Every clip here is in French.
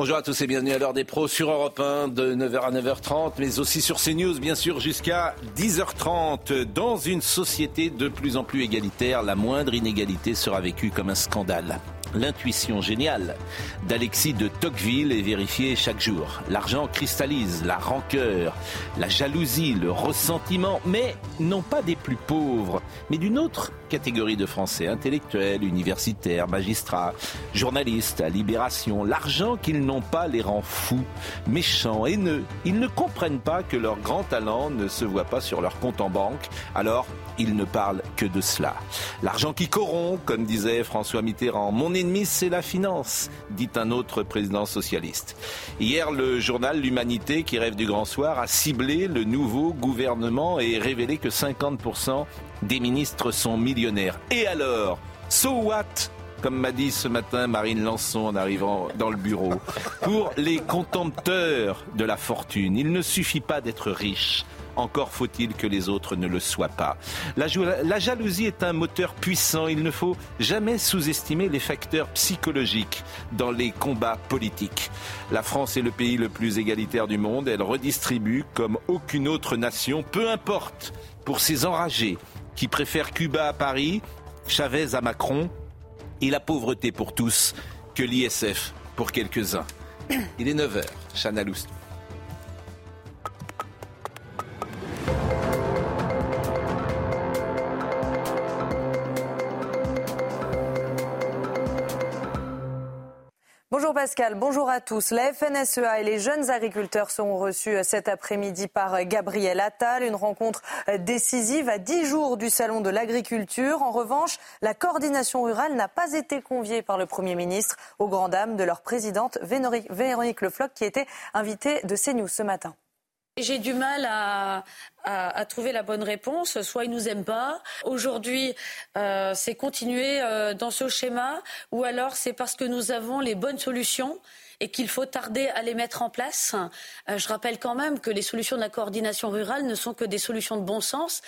Bonjour à tous et bienvenue à l'heure des pros sur Europe 1 de 9h à 9h30, mais aussi sur CNews, bien sûr, jusqu'à 10h30. Dans une société de plus en plus égalitaire, la moindre inégalité sera vécue comme un scandale. L'intuition géniale d'Alexis de Tocqueville est vérifiée chaque jour. L'argent cristallise la rancœur, la jalousie, le ressentiment, mais non pas des plus pauvres, mais d'une autre catégorie de Français, intellectuels, universitaires, magistrats, journalistes, à Libération. L'argent qu'ils n'ont pas les rend fous, méchants, haineux. Ils ne comprennent pas que leur grand talent ne se voit pas sur leur compte en banque. Alors, ils ne parlent que de cela. L'argent qui corrompt, comme disait François Mitterrand. Mon ennemi, c'est la finance, dit un autre président socialiste. Hier, le journal L'Humanité, qui rêve du grand soir, a ciblé le nouveau gouvernement et révélé que 50% des ministres sont millionnaires. Et alors So what? Comme m'a dit ce matin Marine Lançon en arrivant dans le bureau. Pour les contempteurs de la fortune, il ne suffit pas d'être riche. Encore faut-il que les autres ne le soient pas. La, jalousie est un moteur puissant. Il ne faut jamais sous-estimer les facteurs psychologiques dans les combats politiques. La France est le pays le plus égalitaire du monde. Elle redistribue comme aucune autre nation, peu importe, pour ses enragés qui préfèrent Cuba à Paris, Chavez à Macron et la pauvreté pour tous que l'ISF pour quelques-uns. Il est 9h, Chana Lousteau. Bonjour Pascal, bonjour à tous. La FNSEA et les jeunes agriculteurs seront reçus cet après-midi par Gabriel Attal. Une rencontre décisive à 10 jours du Salon de l'agriculture. En revanche, la coordination rurale n'a pas été conviée par le Premier ministre aux grandes dames de leur présidente Véronique Le Floch qui était invitée de CNews ce matin. J'ai du mal à, à, à, trouver la bonne réponse. Soit ils nous aiment pas. Aujourd'hui, euh, c'est continuer euh, dans ce schéma, ou alors c'est parce que nous avons les bonnes solutions et qu'il faut tarder à les mettre en place. Euh, je rappelle quand même que les solutions de la coordination rurale ne sont que des solutions de bon sens.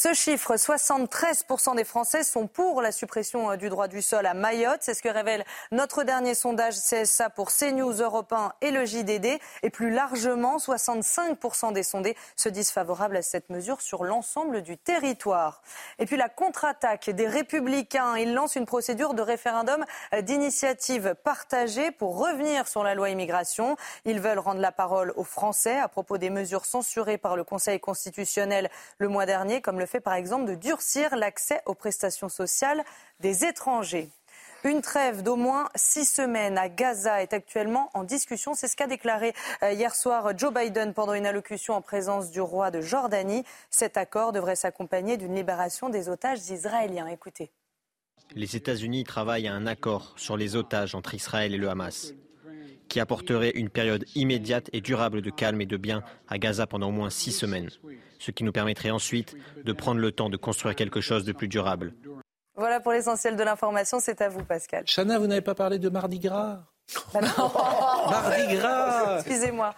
Ce chiffre, 73% des Français sont pour la suppression du droit du sol à Mayotte. C'est ce que révèle notre dernier sondage CSA pour CNews Europe 1 et le JDD. Et plus largement, 65% des sondés se disent favorables à cette mesure sur l'ensemble du territoire. Et puis la contre-attaque des Républicains. Ils lancent une procédure de référendum d'initiative partagée pour revenir sur la loi immigration. Ils veulent rendre la parole aux Français à propos des mesures censurées par le Conseil constitutionnel le mois dernier, comme le fait par exemple de durcir l'accès aux prestations sociales des étrangers. Une trêve d'au moins six semaines à Gaza est actuellement en discussion. C'est ce qu'a déclaré hier soir Joe Biden pendant une allocution en présence du roi de Jordanie. Cet accord devrait s'accompagner d'une libération des otages israéliens. Écoutez. Les États-Unis travaillent à un accord sur les otages entre Israël et le Hamas, qui apporterait une période immédiate et durable de calme et de bien à Gaza pendant au moins six semaines ce qui nous permettrait ensuite de prendre le temps de construire quelque chose de plus durable. Voilà pour l'essentiel de l'information, c'est à vous Pascal. Chana, vous n'avez pas parlé de Mardi Gras bah Mardi Gras Excusez-moi.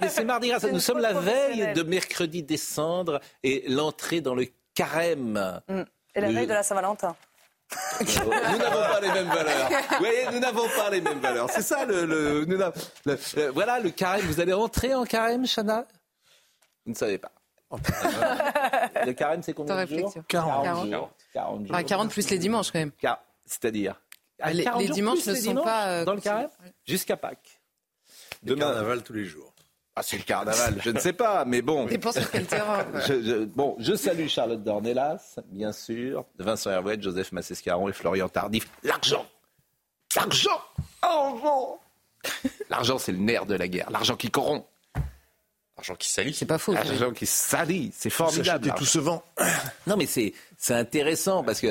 Mais c'est Mardi Gras, nous sommes la veille de mercredi décembre et l'entrée dans le carême. Mm. Et la veille de la Saint-Valentin. nous n'avons pas les mêmes valeurs. Vous voyez, nous n'avons pas les mêmes valeurs. C'est ça le, le, le, le, Voilà le carême. Vous allez rentrer en carême, Chana? Vous ne savez pas. Le carême, c'est combien de jours 40. 40 jours. 40, jours. 40 plus les dimanches, quand même. C'est-à-dire les, les dimanches ne sont pas. Euh, dans le carême Jusqu'à Pâques. Demain, carnaval tous les jours. Ah, c'est le carnaval, je ne sais pas, mais bon. Dépend sur quel terrain. je, je, bon, je salue Charlotte Dornelas, bien sûr, Vincent Hervouet, Joseph Massescaron et Florian Tardif. L'argent L'argent L'argent L'argent, c'est le nerf de la guerre. L'argent qui corrompt. L'argent qui salit. C'est pas faux. L'argent qui salit, c'est formidable. Tout se vend. Non, mais c'est c'est intéressant parce que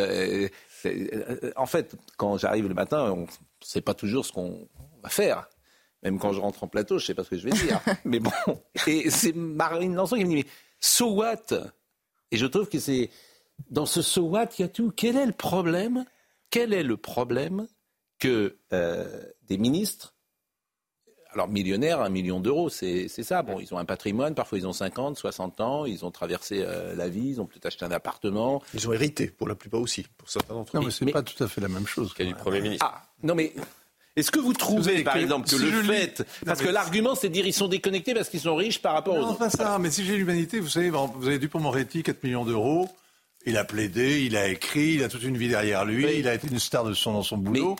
euh, En fait, quand j'arrive le matin, on ne sait pas toujours ce qu'on va faire. Même quand je rentre en plateau, je ne sais pas ce que je vais dire. mais bon, et c'est Marine Lançon qui me dit, mais so what? Et je trouve que c'est dans ce so what, il y a tout. Quel est le problème? Quel est le problème que euh, des ministres, alors millionnaires, un million d'euros, c'est ça. Bon, ils ont un patrimoine, parfois ils ont 50, 60 ans, ils ont traversé euh, la vie, ils ont peut-être acheté un appartement. Ils ont hérité, pour la plupart aussi, pour certains d'entre eux. Non, mais c'est pas tout à fait la même chose. Quel du Premier ministre? Ah, non mais est-ce que vous trouvez, par exemple, que le fait, parce que l'argument, c'est de dire ils sont déconnectés parce qu'ils sont riches par rapport aux autres. Non, pas ça. Mais si j'ai l'humanité, vous savez, vous avez Dupont-Moretti, 4 millions d'euros. Il a plaidé, il a écrit, il a toute une vie derrière lui, il a été une star de son dans son boulot.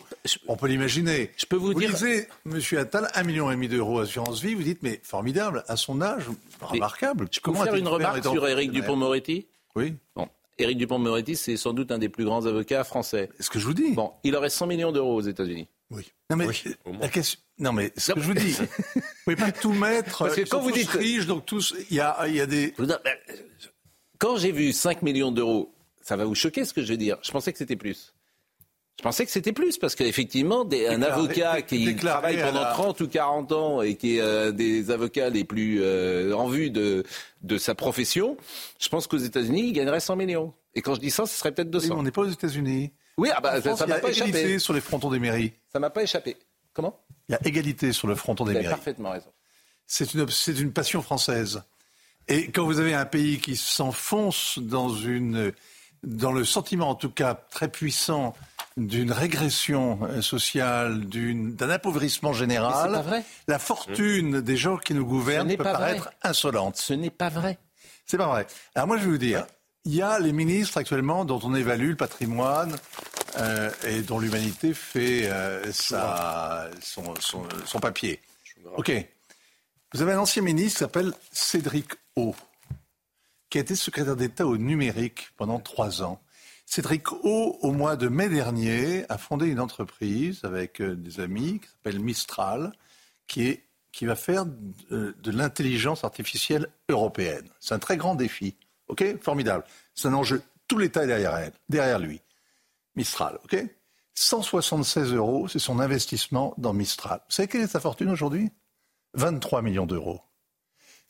On peut l'imaginer. Je peux vous, vous dire. Disiez, Monsieur Attal, un million et demi d'euros assurance vie. Vous dites, mais formidable, à son âge, remarquable. Je peux vous faire une remarque sur Éric Dupont-Moretti Oui. Bon, Éric Dupont-Moretti, c'est sans doute un des plus grands avocats français. C'est ce que je vous dis. Bon, il aurait 100 millions d'euros aux États-Unis. Oui. Non mais la question. Non mais ce que je vous dis, vous pouvez pas tout mettre. Parce que quand vous dites riches, donc tous, il y a, il y a des. Quand j'ai vu 5 millions d'euros, ça va vous choquer ce que je veux dire. Je pensais que c'était plus. Je pensais que c'était plus parce qu'effectivement, un avocat qui travaille pendant la... 30 ou 40 ans et qui est euh, des avocats les plus euh, en vue de, de sa profession, je pense qu'aux États-Unis, il gagnerait 100 millions. Et quand je dis ça, ce serait peut-être 200. Oui, on n'est pas aux États-Unis. Oui, ah bah, France, ça m'a pas échappé. Il y a égalité sur les frontons des mairies. Ça m'a pas échappé. Comment? Il y a égalité sur le fronton des vous mairies. avez parfaitement raison. C'est une, c'est une passion française. Et quand vous avez un pays qui s'enfonce dans une, dans le sentiment, en tout cas très puissant, d'une régression euh, sociale, d'un appauvrissement général, pas vrai. la fortune des gens qui nous gouvernent n'est peut pas paraître vrai. insolente. Ce n'est pas vrai. C'est pas vrai. Alors moi, je vais vous dire, il y a les ministres actuellement dont on évalue le patrimoine euh, et dont l'humanité fait euh, sa, son, son, son papier. Ok. Vous avez un ancien ministre qui s'appelle Cédric O, qui a été secrétaire d'État au numérique pendant trois ans. Cédric O, au mois de mai dernier, a fondé une entreprise avec euh, des amis qui s'appelle Mistral, qui, est, qui va faire de, de l'intelligence artificielle européenne. C'est un très grand défi. OK? Formidable. C'est un enjeu. Tout l'État est derrière, elle, derrière lui. Mistral, OK? 176 euros, c'est son investissement dans Mistral. Vous savez quelle est sa fortune aujourd'hui? 23 millions d'euros.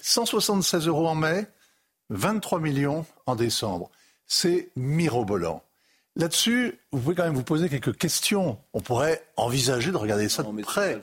176 euros en mai, 23 millions en décembre. C'est mirobolant. Là-dessus, vous pouvez quand même vous poser quelques questions. On pourrait envisager de regarder ça Non, de près.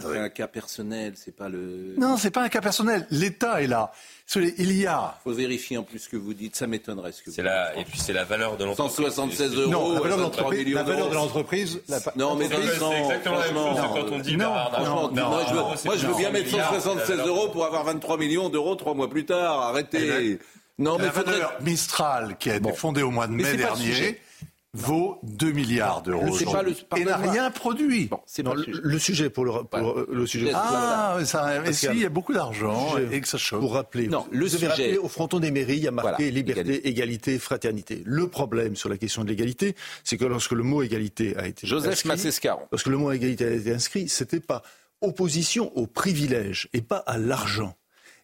C'est pas le sujet. C'est un cas personnel, c'est pas le. Non, c'est pas un cas personnel. L'État est là. Il y a. faut vérifier en plus ce que vous dites. Ça m'étonnerait ce que vous C'est la, et puis c'est la valeur de l'entreprise. 176 euros. Non, la valeur de 23 l'entreprise. millions La valeur de d'euros. l'entreprise. la- Non, mais C'est Vincent, exactement la même chose franchement, que quand on dit non, Non, moi, je veux, non, c'est moi, je veux pas bien mettre milliard, 176 la euros pour avoir 23 millions d'euros trois mois plus tard. Arrêtez. Non, mais La faudrait. valeur Mistral, qui a été Bon. fondée au mois de Mais mai dernier, sujet. Vaut 2 milliards d'euros. Et n'a rien produit. Bon, c'est Non, pas le sujet. le sujet pour le, pour Voilà. le sujet. Ah, mais ça, mais si, qu'il y a- il y a beaucoup d'argent sujet et que ça chauffe. Pour rappeler, Non, le vous avez sujet- rappelé au fronton des mairies, il y a marqué Voilà, liberté, égalité. égalité. fraternité. Le problème sur la question de l'égalité, c'est que lorsque le mot égalité a été Joseph inscrit, Massescaron. lorsque le mot égalité a été inscrit, c'était pas opposition au privilège et pas à l'argent.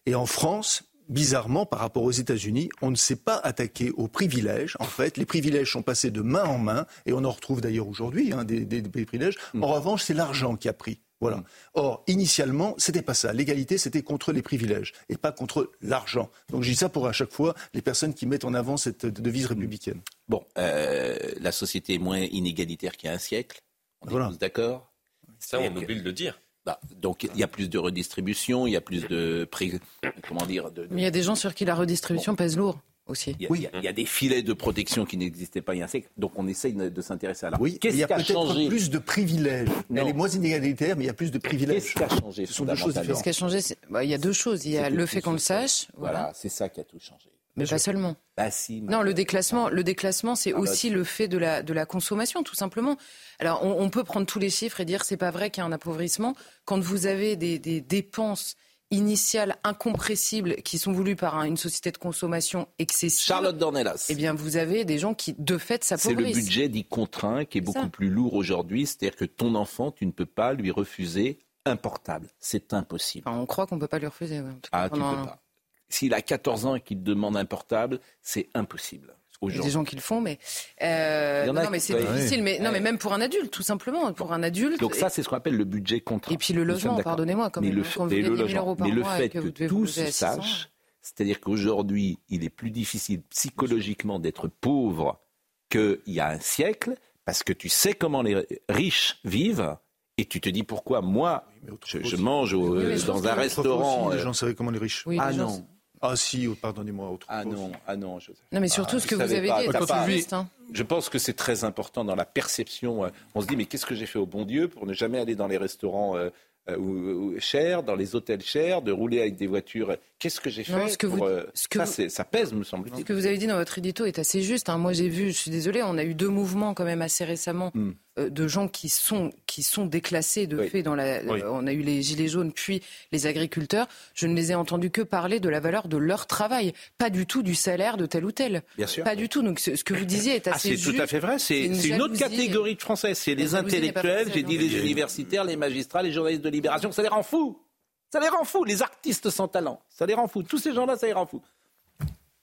Et en France, bizarrement, par rapport aux États-Unis, on ne s'est pas attaqué aux privilèges. En fait, les privilèges sont passés de main en main, et on en retrouve d'ailleurs aujourd'hui hein, des, des- des privilèges. En revanche, c'est l'argent qui a pris. Voilà. Or, initialement, c'était pas ça. L'égalité, c'était contre les privilèges et pas contre l'argent. Donc, je dis ça pour à chaque fois les personnes qui mettent en avant cette devise républicaine. Bon, euh, la société est moins inégalitaire qu'il y a un siècle. On est Voilà. tous d'accord. Ça, on oublie de le dire. Bah, donc il y a plus de redistribution, il y a plus de prix, comment dire, de, de- Mais il y a des gens sur qui la redistribution pèse lourd aussi. il y, a, il y a- il y a des filets de protection qui n'existaient pas il y a un siècle. Donc on essaye de, s'intéresser à là. Oui, il Qu'est-ce y a peut-être changé plus de privilèges. Non. Elle est moins inégalitaire, mais il y a plus de privilèges. Qu'est-ce qui a changé Ce sont deux choses Ce qui a changé, bah, il y a deux choses. Il y a le fait qu'on le sache, Voilà, voilà. c'est ça qui a tout changé. Mais pas seulement. Bah si. Non, le déclassement, le déclassement, c'est Ah bah, aussi le fait de la, de la consommation, tout simplement. Alors, on, on peut prendre tous les chiffres et dire c'est pas vrai qu'il y a un appauvrissement. Quand vous avez des, des dépenses initiales incompressibles qui sont voulues par un- une société de consommation excessive, Charlotte Dornelas. eh bien, vous avez des gens qui, de fait, c'est le s'appauvrissent. budget dit contraint qui est beaucoup ça. plus lourd aujourd'hui. C'est-à-dire que ton enfant, tu ne peux pas lui refuser un portable. C'est impossible. Enfin, on croit qu'on peut pas lui refuser. ouais, en tout cas, Ah, tu pendant peux pas. S'il a 14 ans et qu'il demande un portable, c'est impossible. Il y a des gens qui le font, mais euh, non, mais c'est difficile. Mais non, mais même pour un adulte, tout simplement, pour un adulte. Donc ça, c'est ce qu'on appelle le budget contraint. Et puis le logement, pardonnez-moi, le, quand le, logement. mais le fait que, que tous sachent, c'est-à-dire qu'aujourd'hui, il est plus difficile psychologiquement d'être pauvre qu'il y a un siècle, parce que tu sais comment les riches vivent. Et tu te dis pourquoi moi, je, mange dans un restaurant. les gens savaient comment les riches? Oui, ah non. Ah si, oh, pardonnez-moi. Ah non, ah non. Non, mais surtout ah, ce que vous avez dit est pas juste. Hein. Je pense que c'est très important dans la perception. On se dit mais qu'est-ce que j'ai fait au bon Dieu pour ne jamais aller dans les restaurants euh, euh, ou, cher, dans les hôtels chers, de rouler avec des voitures. Qu'est-ce que j'ai fait ce que vous, euh, ça, ça, pèse, me semble-t-il. Ce que vous avez dit dans votre édito est assez juste. Hein. Moi, j'ai vu, je suis désolée, on a eu deux mouvements quand même assez récemment hmm. Euh, de gens qui sont, qui sont déclassés de fait. Dans la, on a eu les gilets jaunes, puis les agriculteurs. Je ne les ai entendus que parler de la valeur de leur travail, pas du tout du salaire de tel ou tel. Bien sûr. Pas du tout. Donc, ce, que vous disiez est ah, assez ah, C'est tout à fait vrai. C'est une, une, autre catégorie de Français. C'est les intellectuels, j'ai dit les universitaires, les magistrats, les journalistes de libération. Ça les rend fous. Ça les rend fous, les artistes sans talent. Ça les rend fous. Tous ces gens-là, ça les rend fous.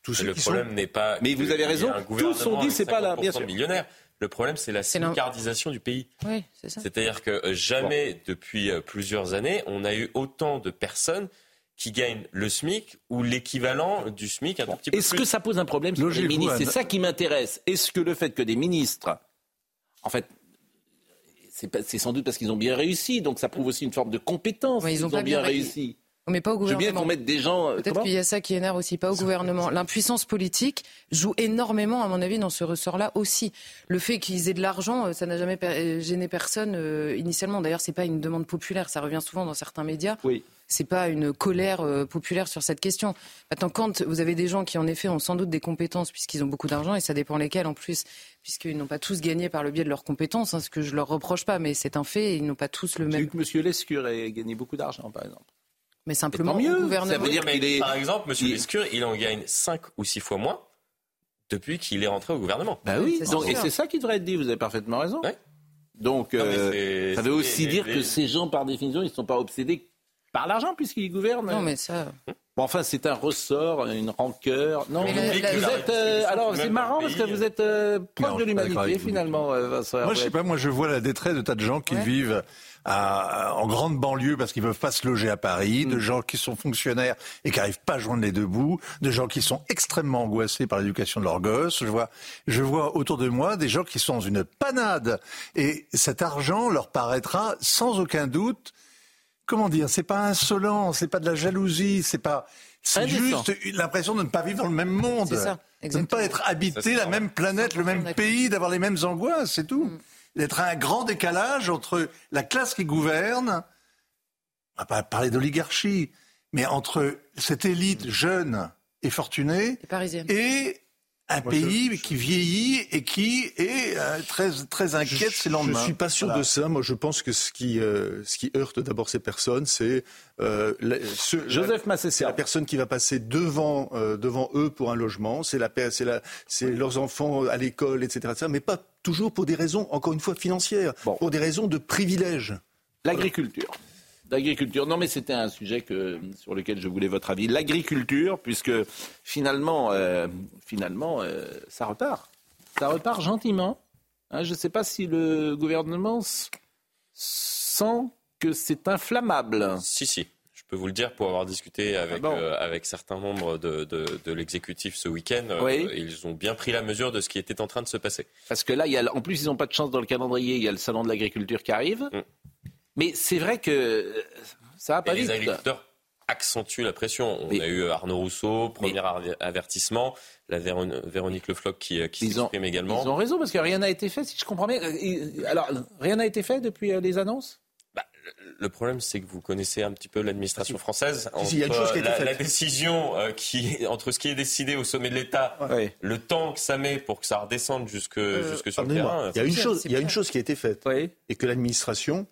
le problème n'est pas. Mais vous avez raison. Tous ont dit c'est pas là, bien sûr. Millionnaire. Le problème, c'est la smicardisation du pays. Oui, c'est ça. C'est-à-dire que euh, jamais, depuis euh, plusieurs années, on a eu autant de personnes qui gagnent le SMIC ou l'équivalent du SMIC un petit peu Est-ce que ça pose un problème sur les ministres C'est ça qui m'intéresse. Est-ce que le fait que des ministres, en fait, c'est sans doute parce qu'ils ont bien réussi. Donc ça prouve aussi une forme de compétence. ils, ont, bien, réussi. Mais pas au gouvernement. Je veux bien qu'on mette des gens. Euh, Peut-être qu'il y a ça qui énerve aussi, pas au gouvernement. L'impuissance politique joue énormément, à mon avis, dans ce ressort-là aussi. Le fait qu'ils aient de l'argent, euh, ça n'a jamais euh, gêné personne initialement. D'ailleurs, c'est pas une demande populaire. Ça revient souvent dans certains médias. Oui c'est pas une colère euh, populaire sur cette question. Maintenant, quand vous avez des gens qui, en effet, ont sans doute des compétences puisqu'ils ont beaucoup d'argent, et ça dépend lesquels en plus, puisqu'ils n'ont pas tous gagné par le biais de leurs compétences, hein, ce que je leur reproche pas, mais c'est un fait, ils n'ont pas tous le même. J'ai vu que M. Lescure a gagné beaucoup d'argent, par exemple. Mais simplement, mieux. gouvernement. Ça veut dire qu'il est... Par exemple, M. Lescure, il en gagne 5 ou 6 fois moins depuis qu'il est rentré au gouvernement. Bah oui, et c'est ça qui devrait être dit, vous avez parfaitement raison. Donc, euh, ça veut aussi dire que ces gens, par définition, ils ne sont pas obsédés par l'argent puisqu'il gouverne. Non, mais ça. Bon, enfin, c'est un ressort, une rancœur. Non, vous, êtes. Euh, alors, c'est marrant parce que vous êtes euh, proche de l'humanité, finalement, euh, Vincent. Moi, je sais pas, moi, je vois la détresse de tas de gens qui vivent à, en grande banlieue parce qu'ils peuvent pas se loger à Paris, de mm. gens qui sont fonctionnaires et qui arrivent pas à joindre les deux bouts, de gens qui sont extrêmement angoissés par l'éducation de leurs gosses. Je vois, je vois autour de moi des gens qui sont dans une panade et cet argent leur paraîtra sans aucun doute comment dire, c'est pas insolent, c'est pas de la jalousie, c'est pas, c'est juste l'impression de ne pas vivre dans le même monde, de ne pas être habité la même planète, le même pays, d'avoir les mêmes angoisses, c'est tout. Mm. D'être un grand décalage entre la classe qui gouverne, on va pas parler d'oligarchie, mais entre cette élite jeune et fortunée et un pays qui vieillit et qui est euh, très, très inquiet de ses lendemains. Je ne suis pas sûr de ça. Moi, je pense que ce qui, euh, ce qui heurte d'abord ces personnes, c'est euh, Joseph C'est la personne qui va passer devant, devant eux pour un logement. C'est la, c'est la, c'est leurs enfants à l'école, etc., etc., Mais pas toujours pour des raisons, encore une fois, financières, pour des raisons de privilèges. L'agriculture. L'agriculture. Non, mais c'était un sujet que, sur lequel je voulais votre avis. L'agriculture, puisque finalement, euh, finalement euh, ça repart. Ça repart gentiment. Hein, je ne sais pas si le gouvernement sent que c'est inflammable. Si, si. Je peux vous le dire pour avoir discuté avec, ah euh, avec certains membres de, de, l'exécutif ce week-end. ils ont bien pris la mesure de ce qui était en train de se passer. Parce que là, il y a, en plus, ils n'ont pas de chance dans le calendrier. Il y a le salon de l'agriculture qui arrive. Mm. Mais c'est vrai que euh, ça va pas vite. Les agriculteurs accentuent la pression. On a eu Arnaud Rousseau, premier avertissement, la Véronique Le Floch qui, euh, qui s'exprime également. Ils ont raison parce que rien n'a été fait, si je comprends bien. Euh, alors, rien n'a été fait depuis les annonces? Bah, le problème, c'est que vous connaissez un petit peu l'administration française. il y a une chose qui a été la, la, décision qui, entre ce qui est décidé au sommet de l'État, le temps que ça met pour que ça redescende jusque, jusque sur le terrain. Il y a une chose, il y a une chose qui a été faite et que l'administration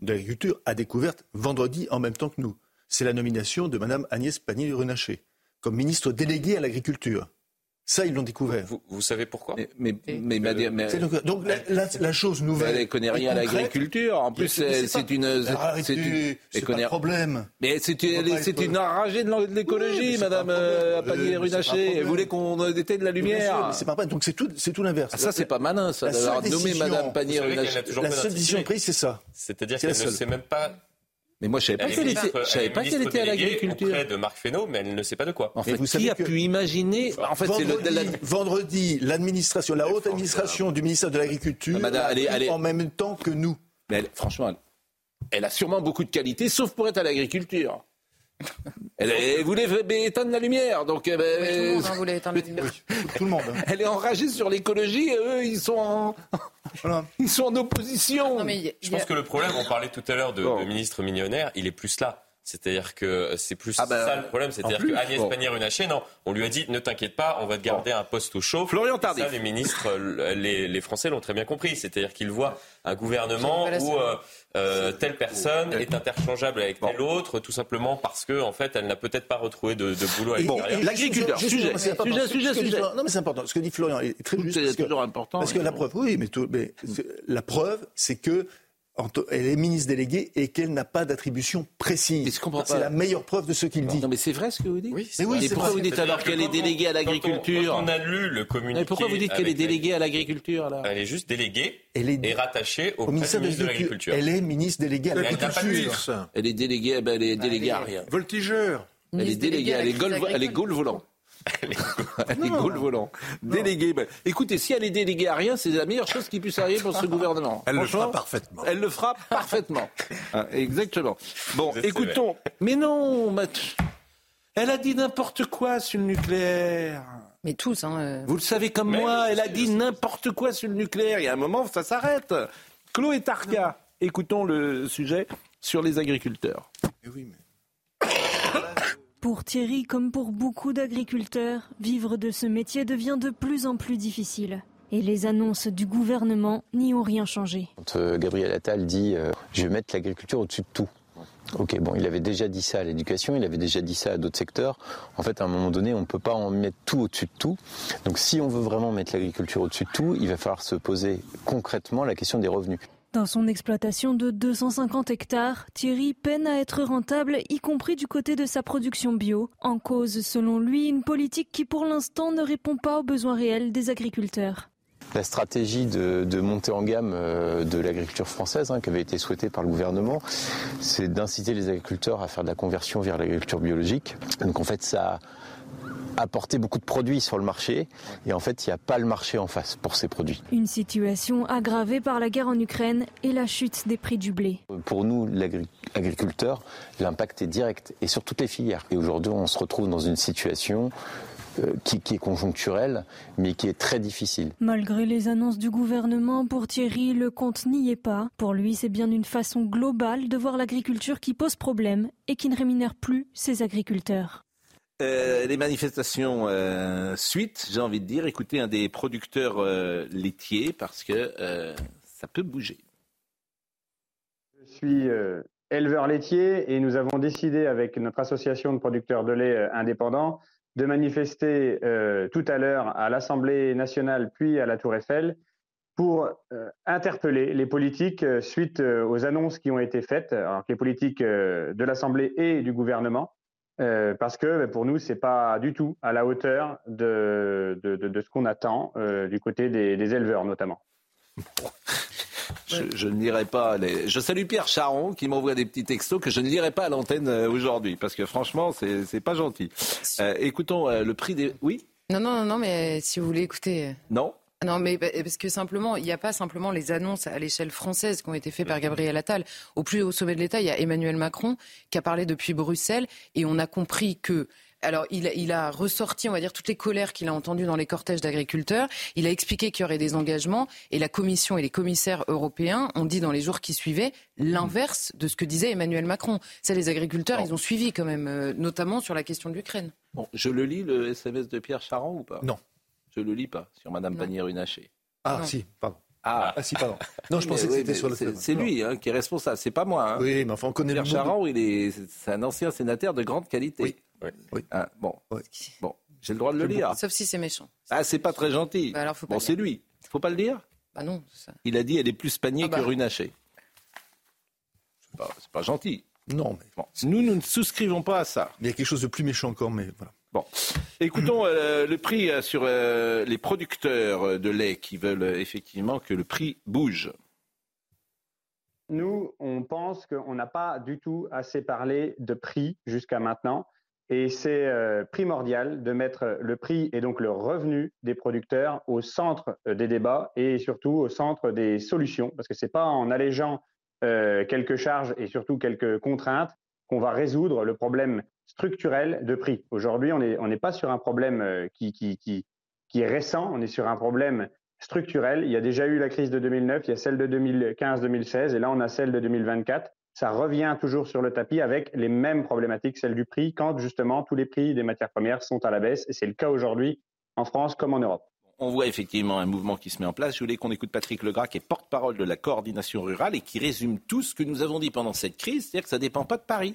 de l'agriculture a découverte vendredi en même temps que nous. C'est la nomination de Mme Agnès Pannier-Runacher comme ministre déléguée à l'agriculture. Ça, ils l'ont découvert. Vous, savez pourquoi Mais, mais, mais, donc, la, chose nouvelle. Elle ne connaît rien à l'agriculture. En plus, c'est une. C'est un problème. Mais c'est une enragée de l'écologie, Madame euh, Pannier-Runacher. Elle voulait qu'on éteigne la lumière. C'est pas Donc c'est tout, c'est tout l'inverse. Ah, ça, c'est pas malin, ça, d'avoir nommé Madame Pannier-Runacher. La seule décision prise, c'est ça. C'est-à-dire qu'elle ne sait même pas mais moi, je savais pas qu'elle était, savais pas qu'elle était à l'agriculture. Auprès de Marc Fesneau, mais elle ne sait pas de quoi. En fait, vous qui a pu imaginer En fait, vendredi, vendredi, l'administration, la haute administration du ministère de l'Agriculture, ah, en même temps que nous. Mais franchement, elle a sûrement beaucoup de qualités, sauf pour être à l'agriculture. Elle, voulait éteindre la lumière, donc tout le monde hein, voulait éteindre la lumière. tout le monde. Hein. Elle est enragée sur l'écologie, eux, ils sont en, ils sont en opposition. Je pense que le problème, on parlait tout à l'heure de, de ministre millionnaire, il est plus là. C'est-à-dire que c'est plus ah bah, ça le problème. C'est-à-dire qu'Agnès bon. Pannier-Runacher, non, on lui a dit ne t'inquiète pas, on va te garder un poste au chaud. Florian Tardif. Ça, les ministres, les, les Français l'ont très bien compris. C'est-à-dire qu'ils voient un gouvernement où euh, euh, telle personne est interchangeable avec telle autre, tout simplement parce que en fait, elle n'a peut-être pas retrouvé de, de boulot à l'extérieur. L'agriculteur, sujet, sujet, sujet, sujet. Non, mais c'est important. Ce que dit Florian est très juste. C'est toujours important. Parce que la preuve, oui, mais, mais la preuve, c'est que elle est ministre déléguée et qu'elle n'a pas d'attribution précise. C'est la meilleure preuve de ce qu'il dit. Non, mais c'est vrai ce que vous dites. Oui, oui, et pourquoi vous dites alors qu'elle est déléguée à l'agriculture on, a lu le communiqué. Mais pourquoi vous dites qu'elle est déléguée à l'agriculture Elle est juste déléguée et rattachée au, ministère de l'Agriculture. Elle est ministre déléguée à l'agriculture. Elle est déléguée, eh ben, elle est déléguée à rien. Voltigeur. Elle est déléguée, elle est goal volant. Elle est goal volant. Déléguée. Ben, écoutez, si elle est déléguée à rien, c'est la meilleure chose qui puisse arriver pour ce gouvernement. Elle le fera parfaitement. Elle le fera parfaitement. Hein, exactement. Bon, écoutons. Mais non, elle a dit n'importe quoi sur le nucléaire. Mais tous, hein. Euh. Vous le savez comme moi, elle a dit n'importe quoi sur le nucléaire. Il y a un moment, ça s'arrête. Chloé Tarka, écoutons le sujet sur les agriculteurs. Eh oui, mais... Pour Thierry, comme pour beaucoup d'agriculteurs, vivre de ce métier devient de plus en plus difficile. Et les annonces du gouvernement n'y ont rien changé. Quand euh, Gabriel Attal dit euh, je vais mettre l'agriculture au-dessus de tout. Ok, bon, il avait déjà dit ça à l'éducation, il avait déjà dit ça à d'autres secteurs. En fait, à un moment donné, on ne peut pas en mettre tout au-dessus de tout. Donc, si on veut vraiment mettre l'agriculture au-dessus de tout, il va falloir se poser concrètement la question des revenus. Dans son exploitation de 250 hectares, Thierry peine à être rentable, y compris du côté de sa production bio. En cause, selon lui, une politique qui pour l'instant ne répond pas aux besoins réels des agriculteurs. La stratégie de, montée en gamme euh, de l'agriculture française, hein, qui avait été souhaitée par le gouvernement, c'est d'inciter les agriculteurs à faire de la conversion vers l'agriculture biologique. Donc en fait, ça apporter beaucoup de produits sur le marché et en fait il n'y a pas le marché en face pour ces produits. Une situation aggravée par la guerre en Ukraine et la chute des prix du blé. Pour nous, l'agriculteur, l'impact est direct et sur toutes les filières. Et aujourd'hui on se retrouve dans une situation euh, qui, qui, est conjoncturelle, mais qui est très difficile. Malgré les annonces du gouvernement, pour Thierry, le compte n'y est pas. Pour lui, c'est bien une façon globale de voir l'agriculture qui pose problème et qui ne rémunère plus ses agriculteurs. Euh, les manifestations euh, suite, j'ai envie de dire, écoutez un des producteurs euh, laitiers parce que ça peut bouger. Je suis éleveur laitier et nous avons décidé avec notre association de producteurs de lait indépendants de manifester tout à l'heure à l'Assemblée nationale puis à la Tour Eiffel pour interpeller les politiques suite aux annonces qui ont été faites, alors les politiques de l'Assemblée et du gouvernement euh, parce que ben, pour nous, c'est pas du tout à la hauteur de, de, de, de ce qu'on attend euh, du côté des, des, éleveurs notamment. Je, je, ne lirai pas les... Je salue Pierre Charon qui m'envoie des petits textos que je ne lirai pas à l'antenne euh, aujourd'hui parce que franchement, c'est pas gentil. Euh, écoutons le prix des. Oui? Non, non, non, non, mais si vous voulez écouter. Non? Non, mais parce que simplement, il n'y a pas simplement les annonces à l'échelle française qui ont été faites par Gabriel Attal. Au plus haut sommet de l'État, il y a Emmanuel Macron qui a parlé depuis Bruxelles et on a compris que alors, il, il, a ressorti, on va dire, toutes les colères qu'il a entendues dans les cortèges d'agriculteurs. Il a expliqué qu'il y aurait des engagements et la Commission et les commissaires européens ont dit dans les jours qui suivaient l'inverse de ce que disait Emmanuel Macron. Ça, les agriculteurs, ils ont suivi quand même, euh, notamment sur la question de l'Ukraine. Bon, je le lis, le SMS de Pierre Charon ou pas? Non. Je le lis pas sur Madame Pannier-Runacher. Ah, si, pardon. Ah. ah. si, pardon. Non, je pensais que c'était sur le C'est lui hein, qui est responsable, c'est pas moi. Hein. Oui, mais enfin, on connaît Pierre Charon, il est, c'est un ancien sénateur de grande qualité. Oui. oui. Ah, bon. bon. J'ai le droit de le lire. Sauf si c'est méchant. Ah, c'est pas très gentil. Bah alors, faut pas bon, le c'est lui. Faut pas le dire Bah non. Ça... Il a dit elle est plus panier Ah bah. que runaché. C'est pas, c'est pas gentil. Non, mais Bon, nous, nous ne souscrivons pas à ça. il y a quelque chose de plus méchant encore, mais voilà. Bon, écoutons euh, le prix euh, sur euh, les producteurs de lait qui veulent effectivement que le prix bouge. Nous, on pense qu'on n'a pas du tout assez parlé de prix jusqu'à maintenant. Et c'est primordial de mettre le prix et donc le revenu des producteurs au centre des débats et surtout au centre des solutions. Parce que ce n'est pas en allégeant quelques charges et surtout quelques contraintes qu'on va résoudre le problème structurel de prix. Aujourd'hui, on n'est pas sur un problème euh, qui, qui est récent, on est sur un problème structurel. Il y a déjà eu la crise de 2009, il y a celle de 2015-2016 et là on a celle de 2024. Ça revient toujours sur le tapis avec les mêmes problématiques, celle du prix, quand justement tous les prix des matières premières sont à la baisse et c'est le cas aujourd'hui en France comme en Europe. On voit effectivement un mouvement qui se met en place. Je voulais qu'on écoute Patrick Legras, qui est porte-parole de la coordination rurale et qui résume tout ce que nous avons dit pendant cette crise, c'est-à-dire que ça ne dépend pas de Paris.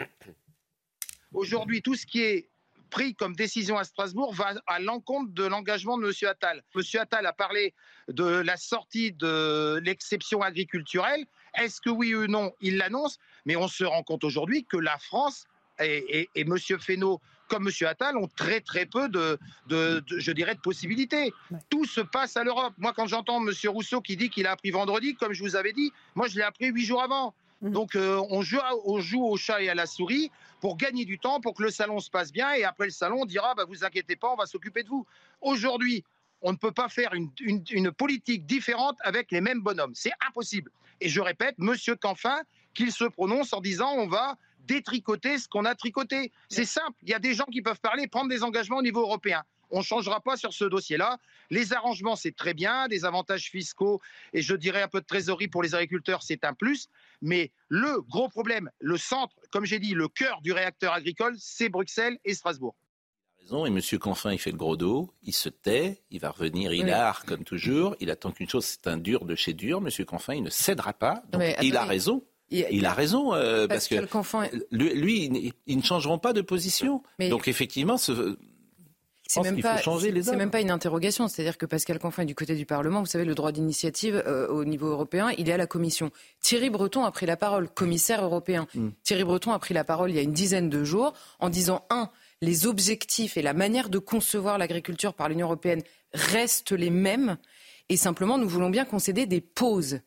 Aujourd'hui, tout ce qui est pris comme décision à Strasbourg va à l'encontre de l'engagement de M. Attal. M. Attal a parlé de la sortie de l'exception agriculturelle. Est-ce que oui ou non, il l'annonce? Mais on se rend compte aujourd'hui que la France et, et, et M. Fesneau comme M. Attal ont très très peu de, de, de je dirais, de possibilités. Tout se passe à l'Europe. Moi, quand j'entends M. Rousseau qui dit qu'il a appris vendredi, comme je vous avais dit, moi je l'ai appris huit jours avant. Donc euh, on, joue, on joue au chat et à la souris pour gagner du temps, pour que le salon se passe bien, et après le salon, on dira, bah, vous inquiétez pas, on va s'occuper de vous. Aujourd'hui, on ne peut pas faire une, une- politique différente avec les mêmes bonhommes. C'est impossible. Et je répète, Monsieur Canfin, qu'il se prononce en disant, on va détricoter ce qu'on a tricoté. C'est simple. Il y a des gens qui peuvent parler, prendre des engagements au niveau européen. On ne changera pas sur ce dossier-là. Les arrangements, c'est très bien, des avantages fiscaux et je dirais un peu de trésorerie pour les agriculteurs, c'est un plus. Mais le gros problème, le centre, comme j'ai dit, le cœur du réacteur agricole, c'est Bruxelles et Strasbourg. raison. Et M. Canfin, il fait le gros dos, il se tait, il va revenir, il Oui. art comme toujours. Il attend qu'une chose, c'est un dur de chez dur. M. Canfin, il ne cédera pas. Donc, Mais il a raison. Il- Il a raison, euh, parce que Canfin- lui, lui, ils- ne changeront pas de position. Mais- Donc effectivement, ce, C'est même pas, faut changer les c'est hommes. même pas une interrogation. C'est-à-dire que Pascal Canfin est du côté du Parlement. Vous savez, le droit d'initiative euh, au niveau européen, il est à la Commission. Thierry Breton a pris la parole, commissaire européen. Mm. Thierry Breton a pris la parole il y a une dizaine de jours en disant un, les objectifs et la manière de concevoir l'agriculture par l'Union européenne restent les mêmes. Et simplement, nous voulons bien concéder des pauses.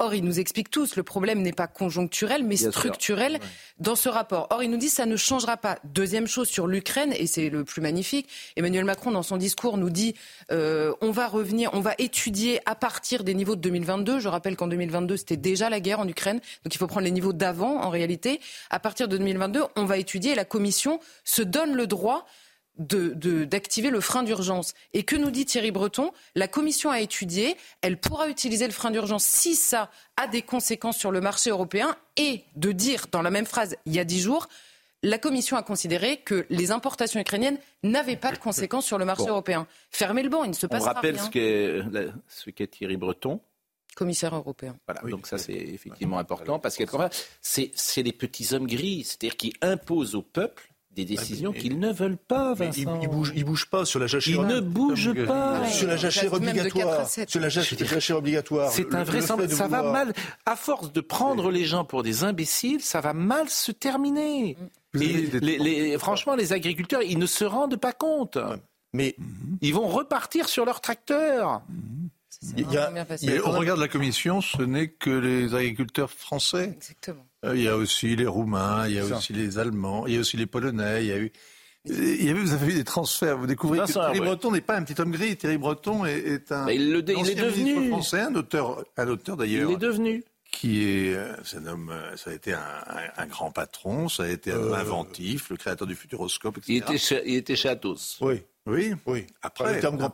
Or, il nous explique tous, le problème n'est pas conjoncturel, mais Bien sûr. structurel dans ce rapport. Or, il nous dit ça ne changera pas. Deuxième chose sur l'Ukraine, et c'est le plus magnifique, Emmanuel Macron, dans son discours, nous dit euh, on va revenir, on va étudier à partir des niveaux de 2022. Je rappelle qu'en 2022, c'était déjà la guerre en Ukraine, donc il faut prendre les niveaux d'avant en réalité. À partir de 2022, on va étudier et la Commission se donne le droit de- de- d'activer le frein d'urgence. Et que nous dit Thierry Breton? La Commission a étudié, elle pourra utiliser le frein d'urgence si ça a des conséquences sur le marché européen et de dire dans la même phrase il y a dix jours, la Commission a considéré que les importations ukrainiennes n'avaient pas de conséquences sur le marché Bon. européen. Fermez le banc, il ne se On passera rappelle rien. ce qu'est ce qu'est Thierry Breton. Commissaire européen. Voilà, donc ça c'est effectivement important parce que c'est c'est les petits hommes gris, c'est-à-dire qui imposent au peuple des décisions mais- qu'ils ne veulent pas. Vincent. il bouge, il bouge pas sur la jachère. Il ne bouge pas. Sur la jachère obligatoire. Sur la jachère, jachère obligatoire. C'est un vrai de Ça va mal. À force de prendre les gens pour des imbéciles, ça va mal se terminer. Les- les- franchement, les agriculteurs, ils ne se rendent pas compte. Mais Ils vont repartir sur leur tracteur. C'est Il y a- vraiment bien facile. Mais au regard de la Commission, ce n'est que les agriculteurs français. Exactement. Euh, Il y a aussi les Roumains, il y a aussi les Allemands, il y a aussi les Polonais. Il y a eu, il y a eu- vous avez eu des transferts. Vous découvrez Vincent que Thierry. Breton n'est pas un petit homme gris. Thierry Breton est, est un. Mais il le- il est devenu. français, un auteur, un auteur Il d'ailleurs, est devenu. qui est, euh, c'est un homme, euh, ça a été un, un- un grand patron, ça a été un homme inventif, le créateur du Futuroscope, etc. Il était, chez, il était chez Athos. oui, Oui, oui. après, après, patron,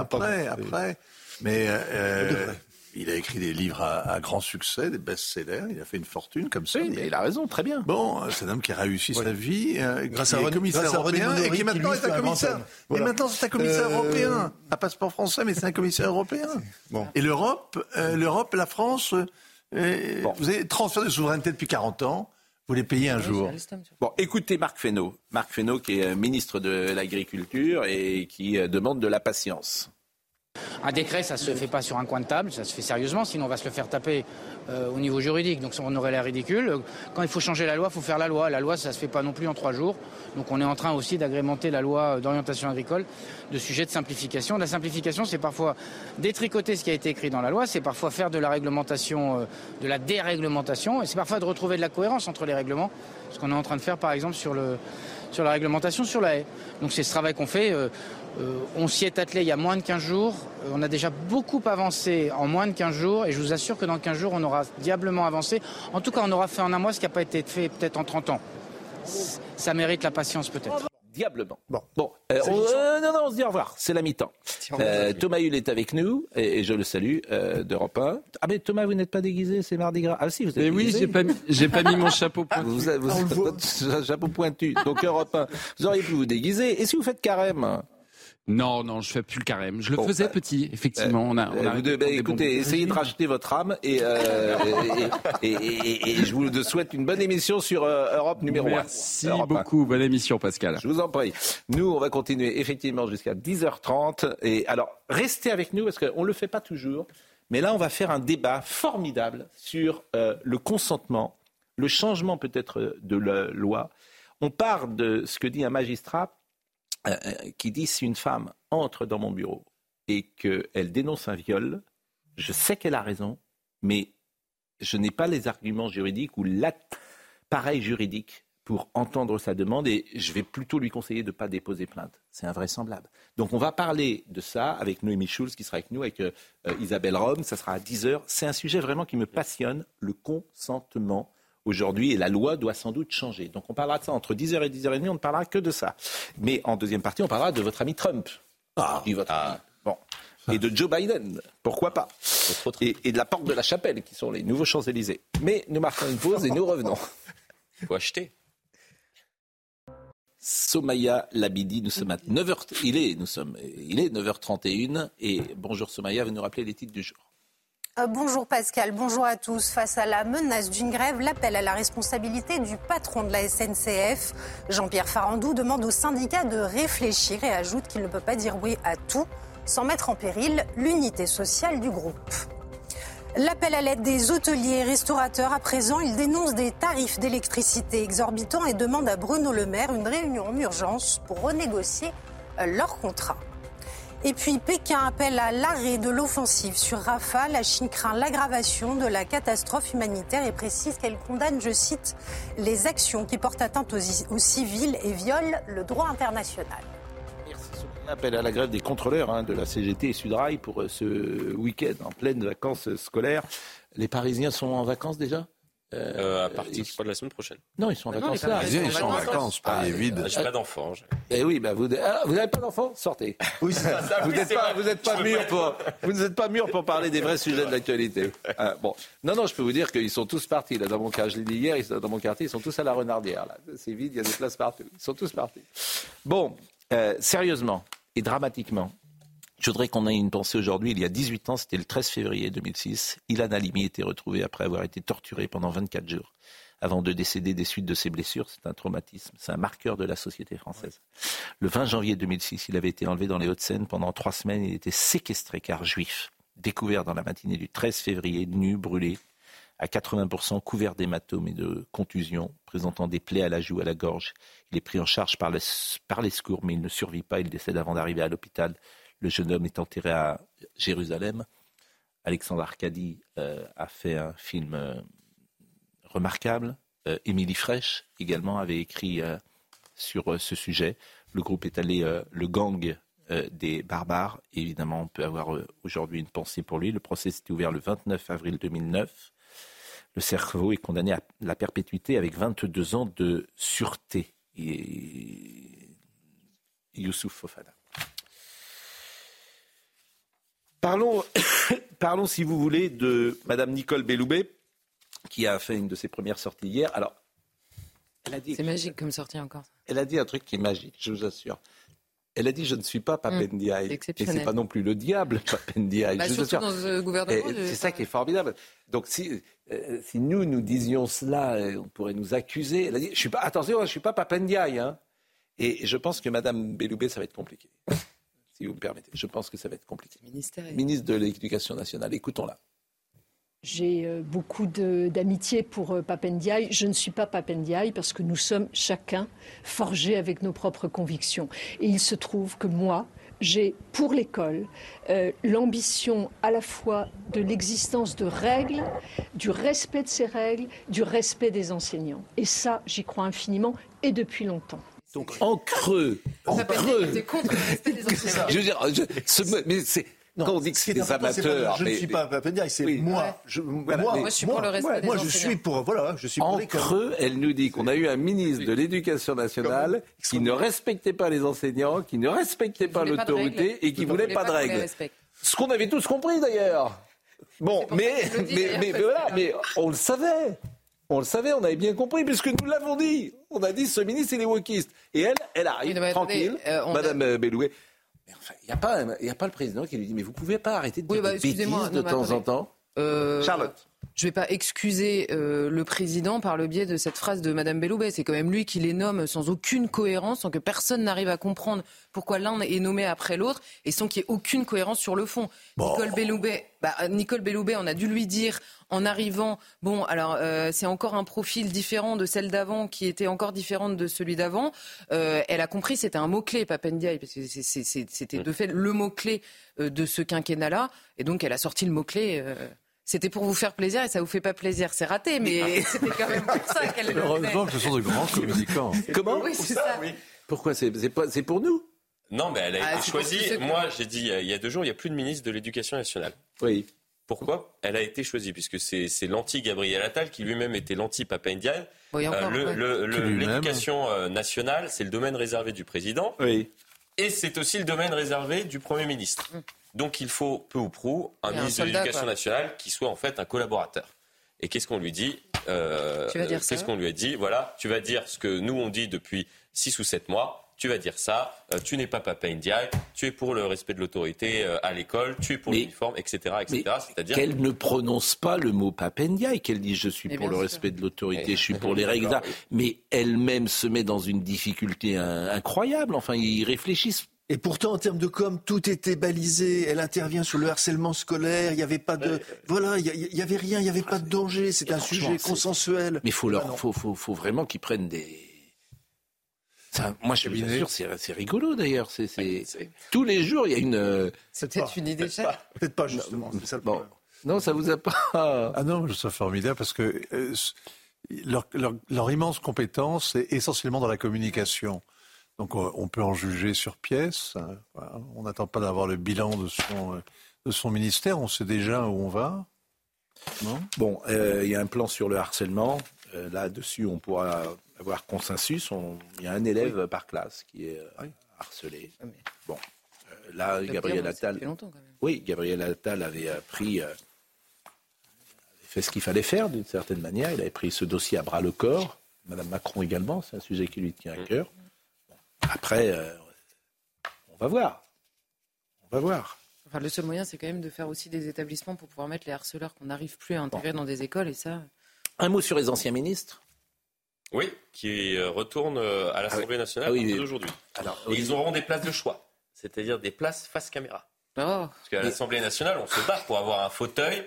après, pas- après. Mais euh. Il a écrit des livres à, à grand succès, des best-sellers. Il a fait une fortune comme ça. Oui, mais il a raison, très bien. Bon, c'est un homme qui a réussi sa vie, euh, Grâce qui à est commissaire grâce à René européen et qui maintenant est un commissaire. Voilà. Et maintenant c'est un commissaire Euh, européen, un passeport français, mais c'est un commissaire européen. Bon. Et l'Europe, euh, l'Europe, la France, euh, Bon. vous avez transfert de souveraineté depuis 40 ans. Vous les payez un jour. Bon, écoutez Marc Fesneau. Marc Fesneau qui est ministre de l'Agriculture et qui demande de la patience. Un décret, ça ne se fait pas sur un coin de table, ça se fait sérieusement, sinon on va se le faire taper euh, au niveau juridique. Donc on aurait l'air ridicule. Quand il faut changer la loi, il faut faire la loi. La loi, ça ne se fait pas non plus en trois jours. Donc on est en train aussi d'agrémenter la loi d'orientation agricole de sujets de simplification. La simplification, c'est parfois détricoter ce qui a été écrit dans la loi, c'est parfois faire de la réglementation, euh, de la déréglementation, et c'est parfois de retrouver de la cohérence entre les règlements, ce qu'on est en train de faire par exemple sur la réglementation sur la haie. Donc c'est ce travail qu'on fait. Euh, on s'y est attelé il y a moins de 15 jours. Euh, on a déjà beaucoup avancé en moins de 15 jours et je vous assure que dans 15 jours, on aura diablement avancé. En tout cas, on aura fait en un mois ce qui n'a pas été fait peut-être en 30 ans. Ça mérite la patience peut-être diablement. Bon, bon euh, euh, non, non, on se dit au revoir. C'est la mi-temps. Euh, Thomas Hull est avec nous et, je le salue d'Europe 1. Ah mais Thomas, vous n'êtes pas déguisé, c'est Mardi Gras. Ah si, vous êtes. Mais oui, j'ai pas, j'ai pas mis mon chapeau pointu. Vous, avez, votre chapeau pointu. Donc Europe 1, vous auriez pu vous déguiser. Et si vous faites carême? Non, non, je fais plus le carême. Je le faisais bah, petit, effectivement. On a, on a bah, écoutez, essayez de racheter votre âme et, et, et, et, je vous souhaite une bonne émission sur Europe numéro 1. Merci beaucoup, bonne émission Pascal. Je vous en prie. Nous, on va continuer effectivement jusqu'à 10h30. Et alors, restez avec nous parce qu'on ne le fait pas toujours. Mais là, on va faire un débat formidable sur le consentement, le changement peut-être de la loi. On part de ce que dit un magistrat euh, euh, qui dit si une femme entre dans mon bureau et qu'elle dénonce un viol, je sais qu'elle a raison, mais je n'ai pas les arguments juridiques ou l'appareil juridique pour entendre sa demande et je vais plutôt lui conseiller de ne pas déposer plainte. C'est invraisemblable. Donc on va parler de ça avec Noémie Schulz qui sera avec nous, avec euh, Isabelle Rome, ça sera à 10h. C'est un sujet vraiment qui me passionne, le consentement aujourd'hui et la loi doit sans doute changer. Donc on parlera de ça entre 10h et 10h30, on ne parlera que de ça. Mais en deuxième partie, on parlera de votre ami Trump. Ah, votre ah. Bon. Et de Joe Biden, pourquoi pas et, et, de la porte de la chapelle, qui sont les nouveaux Champs-Élysées. Mais nous marquons une pause et nous revenons. Il faut acheter. Somaya Labidi, nous sommes à 9h, il est, nous sommes, il est 9h31 et bonjour Somaya, vous nous rappelez les titres du jour. Euh, bonjour Pascal, bonjour à tous. Face à la menace d'une grève, l'appel à la responsabilité du patron de la SNCF, Jean-Pierre Farandou, demande aux syndicats de réfléchir et ajoute qu'il ne peut pas dire oui à tout sans mettre en péril l'unité sociale du groupe. L'appel à l'aide des hôteliers et restaurateurs, à présent, il dénonce des tarifs d'électricité exorbitants et demande à Bruno Le Maire une réunion en urgence pour renégocier leur contrat. Et puis Pékin appelle à l'arrêt de l'offensive sur Rafah. La Chine craint l'aggravation de la catastrophe humanitaire et précise qu'elle condamne, je cite, les actions qui portent atteinte aux, civils et violent le droit international. Appel à la grève des contrôleurs hein, de la CGT et Sudrail pour euh, ce week-end en pleine vacances scolaires. Les Parisiens sont en vacances déjà? Euh, à partir de la semaine prochaine. Non, ils sont en vacances là. Ils sont en vacances, pas vide. J'ai pas d'enfants. Eh oui, bah vous, ah, vous n'avez pas d'enfants Sortez. Oui, ça, vous n'êtes pas, vous êtes pas mûr pour, vous n'êtes pas mûr pour parler des vrais sujets de l'actualité. Ah, bon, non, non, je peux vous dire qu'ils sont tous partis. Là, dans mon cas, je l'ai dit hier, ils sont dans mon quartier, ils sont tous à la Renardière. Là, c'est vide, il y a des places partout. Ils sont tous partis. Bon, euh, sérieusement et dramatiquement, je voudrais qu'on ait une pensée aujourd'hui. Il y a 18 ans, c'était le 13 février 2006. Ilan Halimi était retrouvé après avoir été torturé pendant 24 jours avant de décéder des suites de ses blessures. C'est un traumatisme, c'est un marqueur de la société française. Le 20 janvier 2006, il avait été enlevé dans les Hauts-de-Seine. Pendant trois semaines, il était séquestré car juif. Découvert dans la matinée du 13 février, nu, brûlé, à 80% couvert d'hématomes et de contusions, présentant des plaies à la joue, à la gorge. Il est pris en charge par les, par les secours, mais il ne survit pas. Il décède avant d'arriver à l'hôpital. Le jeune homme est enterré à Jérusalem. Alexandre Arcadi euh, a fait un film euh, remarquable. Euh, Émilie Fraîche également avait écrit sur ce sujet. Le groupe est allé le gang des barbares. évidemment, on peut avoir aujourd'hui une pensée pour lui. Le procès s'est ouvert le 29 avril 2009. Le cerveau est condamné à la perpétuité avec 22 ans de sûreté. Youssouf Fofana. Parlons, parlons, si vous voulez, de Madame Nicole Belloubet, qui a fait une de ses premières sorties hier. Alors, elle a dit. C'est magique comme sortie encore. Elle a dit un truc qui est magique, je vous assure. Elle a dit je ne suis pas Papendiaï. Mmh, et c'est pas non plus le diable Papendiaï. Bah, surtout dans ce gouvernement. C'est ça qui est formidable. Donc si, euh, si nous nous disions cela, euh, on pourrait nous accuser. Elle a dit je suis pas attention, je suis pas Papendiaï. Hein. Et je pense que Madame Belloubet, ça va être compliqué. Si vous me permettez, je pense que ça va être compliqué. Ministre de l'Éducation nationale, écoutons-la. J'ai euh, beaucoup d'amitié pour euh, Papendiaï. Je ne suis pas Papendiaï parce que nous sommes chacun forgés avec nos propres convictions. Et il se trouve que moi, j'ai pour l'école euh, l'ambition à la fois de l'existence de règles, du respect de ces règles, du respect des enseignants. Et ça, j'y crois infiniment et depuis longtemps. Donc en creux, en creux. Je veux dire, je, ce, mais c'est quand on dit que c'est des amateurs, je ne suis pas c'est moi. Je, moi, moi, je suis pour le respect des moi, je suis pour voilà, je suis pour En creux, elle nous dit qu'on a eu un ministre de l'Éducation nationale qui ne respectait pas les enseignants, qui ne respectait pas l'autorité et qui voulait pas de règles. Ce qu'on avait tous compris d'ailleurs. Bon, mais mais, mais, voilà, mais on le savait. On le savait, on avait bien compris, puisque nous l'avons dit. On a dit ce ministre, il est wokiste. Et elle, elle arrive, tranquille, euh, Madame a... Bellouet. Mais enfin, il n'y a, pas, a pas le président qui lui dit, mais vous ne pouvez pas arrêter de dire bah, des bêtises de temps en temps euh, Charlotte. Je ne vais pas excuser euh, le président par le biais de cette phrase de Madame Belloubet. C'est quand même lui qui les nomme sans aucune cohérence, sans que personne n'arrive à comprendre pourquoi l'un est nommé après l'autre et sans qu'il y ait aucune cohérence sur le fond. Nicole Belloubet, bah, Nicole Belloubet, on a dû lui dire en arrivant, bon, alors euh, c'est encore un profil différent de celle d'avant, qui était encore différente de celui d'avant. Euh, elle a compris, c'était un mot-clé, Papendiaï, parce que c'était de fait le mot-clé euh, de ce quinquennat-là. Et donc, elle a sorti le mot-clé. C'était pour vous faire plaisir et ça vous fait pas plaisir. C'est raté, mais c'était quand même pour ça qu'elle le Heureusement que ce sont de grands communicants. Comment Oui, c'est ça. Pourquoi C'est pour nous Non, mais elle a Ah, été choisie. Moi, j'ai dit il y a deux jours, il n'y a plus de ministre de l'Éducation nationale. Oui. Pourquoi Elle a été choisie, puisque c'est l'anti-Gabriel Attal qui lui-même était l'anti-Papendiaï. Oui, encore, Euh, ouais. L'éducation euh, nationale, c'est le domaine réservé du président. Oui. Et c'est aussi le domaine réservé du Premier ministre. Donc il faut, peu ou prou, un Et un ministre de l'Éducation nationale qui soit en fait un collaborateur. Et qu'est-ce qu'on lui dit Euh, Tu vas dire Qu'est-ce qu'on lui a dit? Voilà, tu vas dire ce que nous on dit depuis 6 ou 7 mois. Tu vas dire ça. euh, tu n'es pas Papa Ndiaye. Tu es pour le respect de l'autorité euh, à l'école. Tu es pour l'uniforme, etc., etc. C'est-à-dire Qu'elle ne prononce pas le mot papendiaï, qu'elle dit je suis pour le sûr. respect de l'autorité, je suis pour les règles, mais elle-même se met dans une difficulté in- incroyable. Enfin, ils réfléchissent. Et pourtant, en termes de com, tout était balisé. Elle intervient sur le harcèlement scolaire. Il n'y avait pas de, voilà, il y, il y avait rien, il n'y avait pas de danger. C'est un sujet consensuel. Mais faut leur, non. faut, faut, faut vraiment qu'ils prennent des. Ça, moi, je suis sûr, c'est rigolo d'ailleurs. C'est, c'est- tous les jours, il y a une. euh, C'est peut-être une idée chère. Peut-être pas justement. C'est ça le Bon, non, ça vous a pas. Ah non, je trouve ça formidable parce que euh, leur- leur immense compétence est essentiellement dans la communication. Donc on, on peut en juger sur pièce. hein. On n'attend pas d'avoir le bilan de son, euh, de son ministère. On sait déjà où on va. Non? Bon, euh, il y a un plan sur le harcèlement. Euh, Là-dessus, on pourra avoir consensus. On- Il y a un élève par classe qui est euh, harcelé. Ah, Bon, euh, là, Gabriel Attal. quand même. Oui, Gabriel Attal avait euh, pris, euh, avait fait ce qu'il fallait faire d'une certaine manière. Il avait pris ce dossier à bras le corps. Madame Macron également, c'est un sujet qui lui tient à cœur. Après, euh, on va voir. On va voir. Enfin, le seul moyen, c'est quand même de faire aussi des établissements pour pouvoir mettre les harceleurs qu'on n'arrive plus à intégrer dans des écoles. Et ça, Un mot sur les anciens ministres? Oui, qui euh, retourne euh, à l'Assemblée nationale Ah oui, Et ils auront des places de choix, c'est-à-dire des places face caméra. oh, Parce qu'à l'Assemblée nationale, on se bat pour avoir un fauteuil.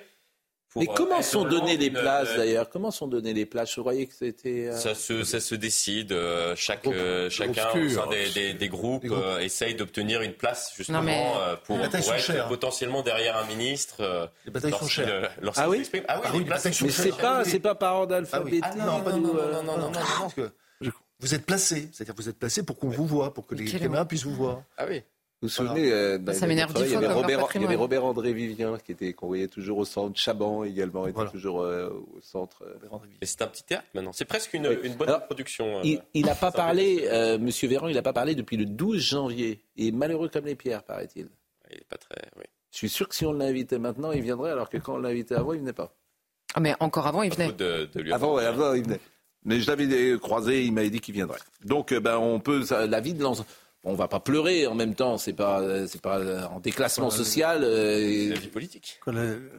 Pour, Mais euh, comment sont données les places euh, d'ailleurs? Comment sont données les places? Je croyais que c'était. euh, Ça se, ça se décide. euh, chaque, euh, chacun au sein des, des- des groupes, Des groupes. euh, essaye d'obtenir une place justement Non, mais- euh, pour, pour être chères, potentiellement derrière un ministre. euh, Les batailles sont chères. lorsqu'il Ah oui? Ah oui, Ah les oui, mais sont Mais chères. c'est pas, c'est pas par ordre Ah oui. alphabétique. Ah non, non, non, euh, non, non, non, non, parce que Vous êtes placé, c'est-à-dire vous êtes placé pour qu'on vous voit, pour que les caméras puissent vous voir. Ah oui. Vous vous souvenez, euh, dans Ça m'énerve années dix 80, il y avait Robert, il y patrimoine. avait Robert André Vivien qui était qu'on voyait toujours au centre. Chaban également était Voilà. toujours euh, au centre. euh. Et c'est un petit théâtre maintenant. C'est presque une, Oui. une bonne Alors, production. euh, Il n'a pas parlé, euh, Monsieur Véran, il n'a pas parlé depuis le 12 janvier. Il est malheureux comme les pierres, paraît-il. Il est pas très. Oui. Je suis sûr que si on l'invitait maintenant, il viendrait, alors que quand on l'invitait avant, il venait pas. Ah, mais encore avant, il venait. de, de lui Avant, ouais, avant, il venait. Mais je l'avais croisé, il m'avait dit qu'il viendrait. Donc, euh, ben, on peut, ça- la vie de l'ensemble. On va pas pleurer en même temps. C'est pas, c'est pas en déclassement social. C'est la vie politique. Quand le,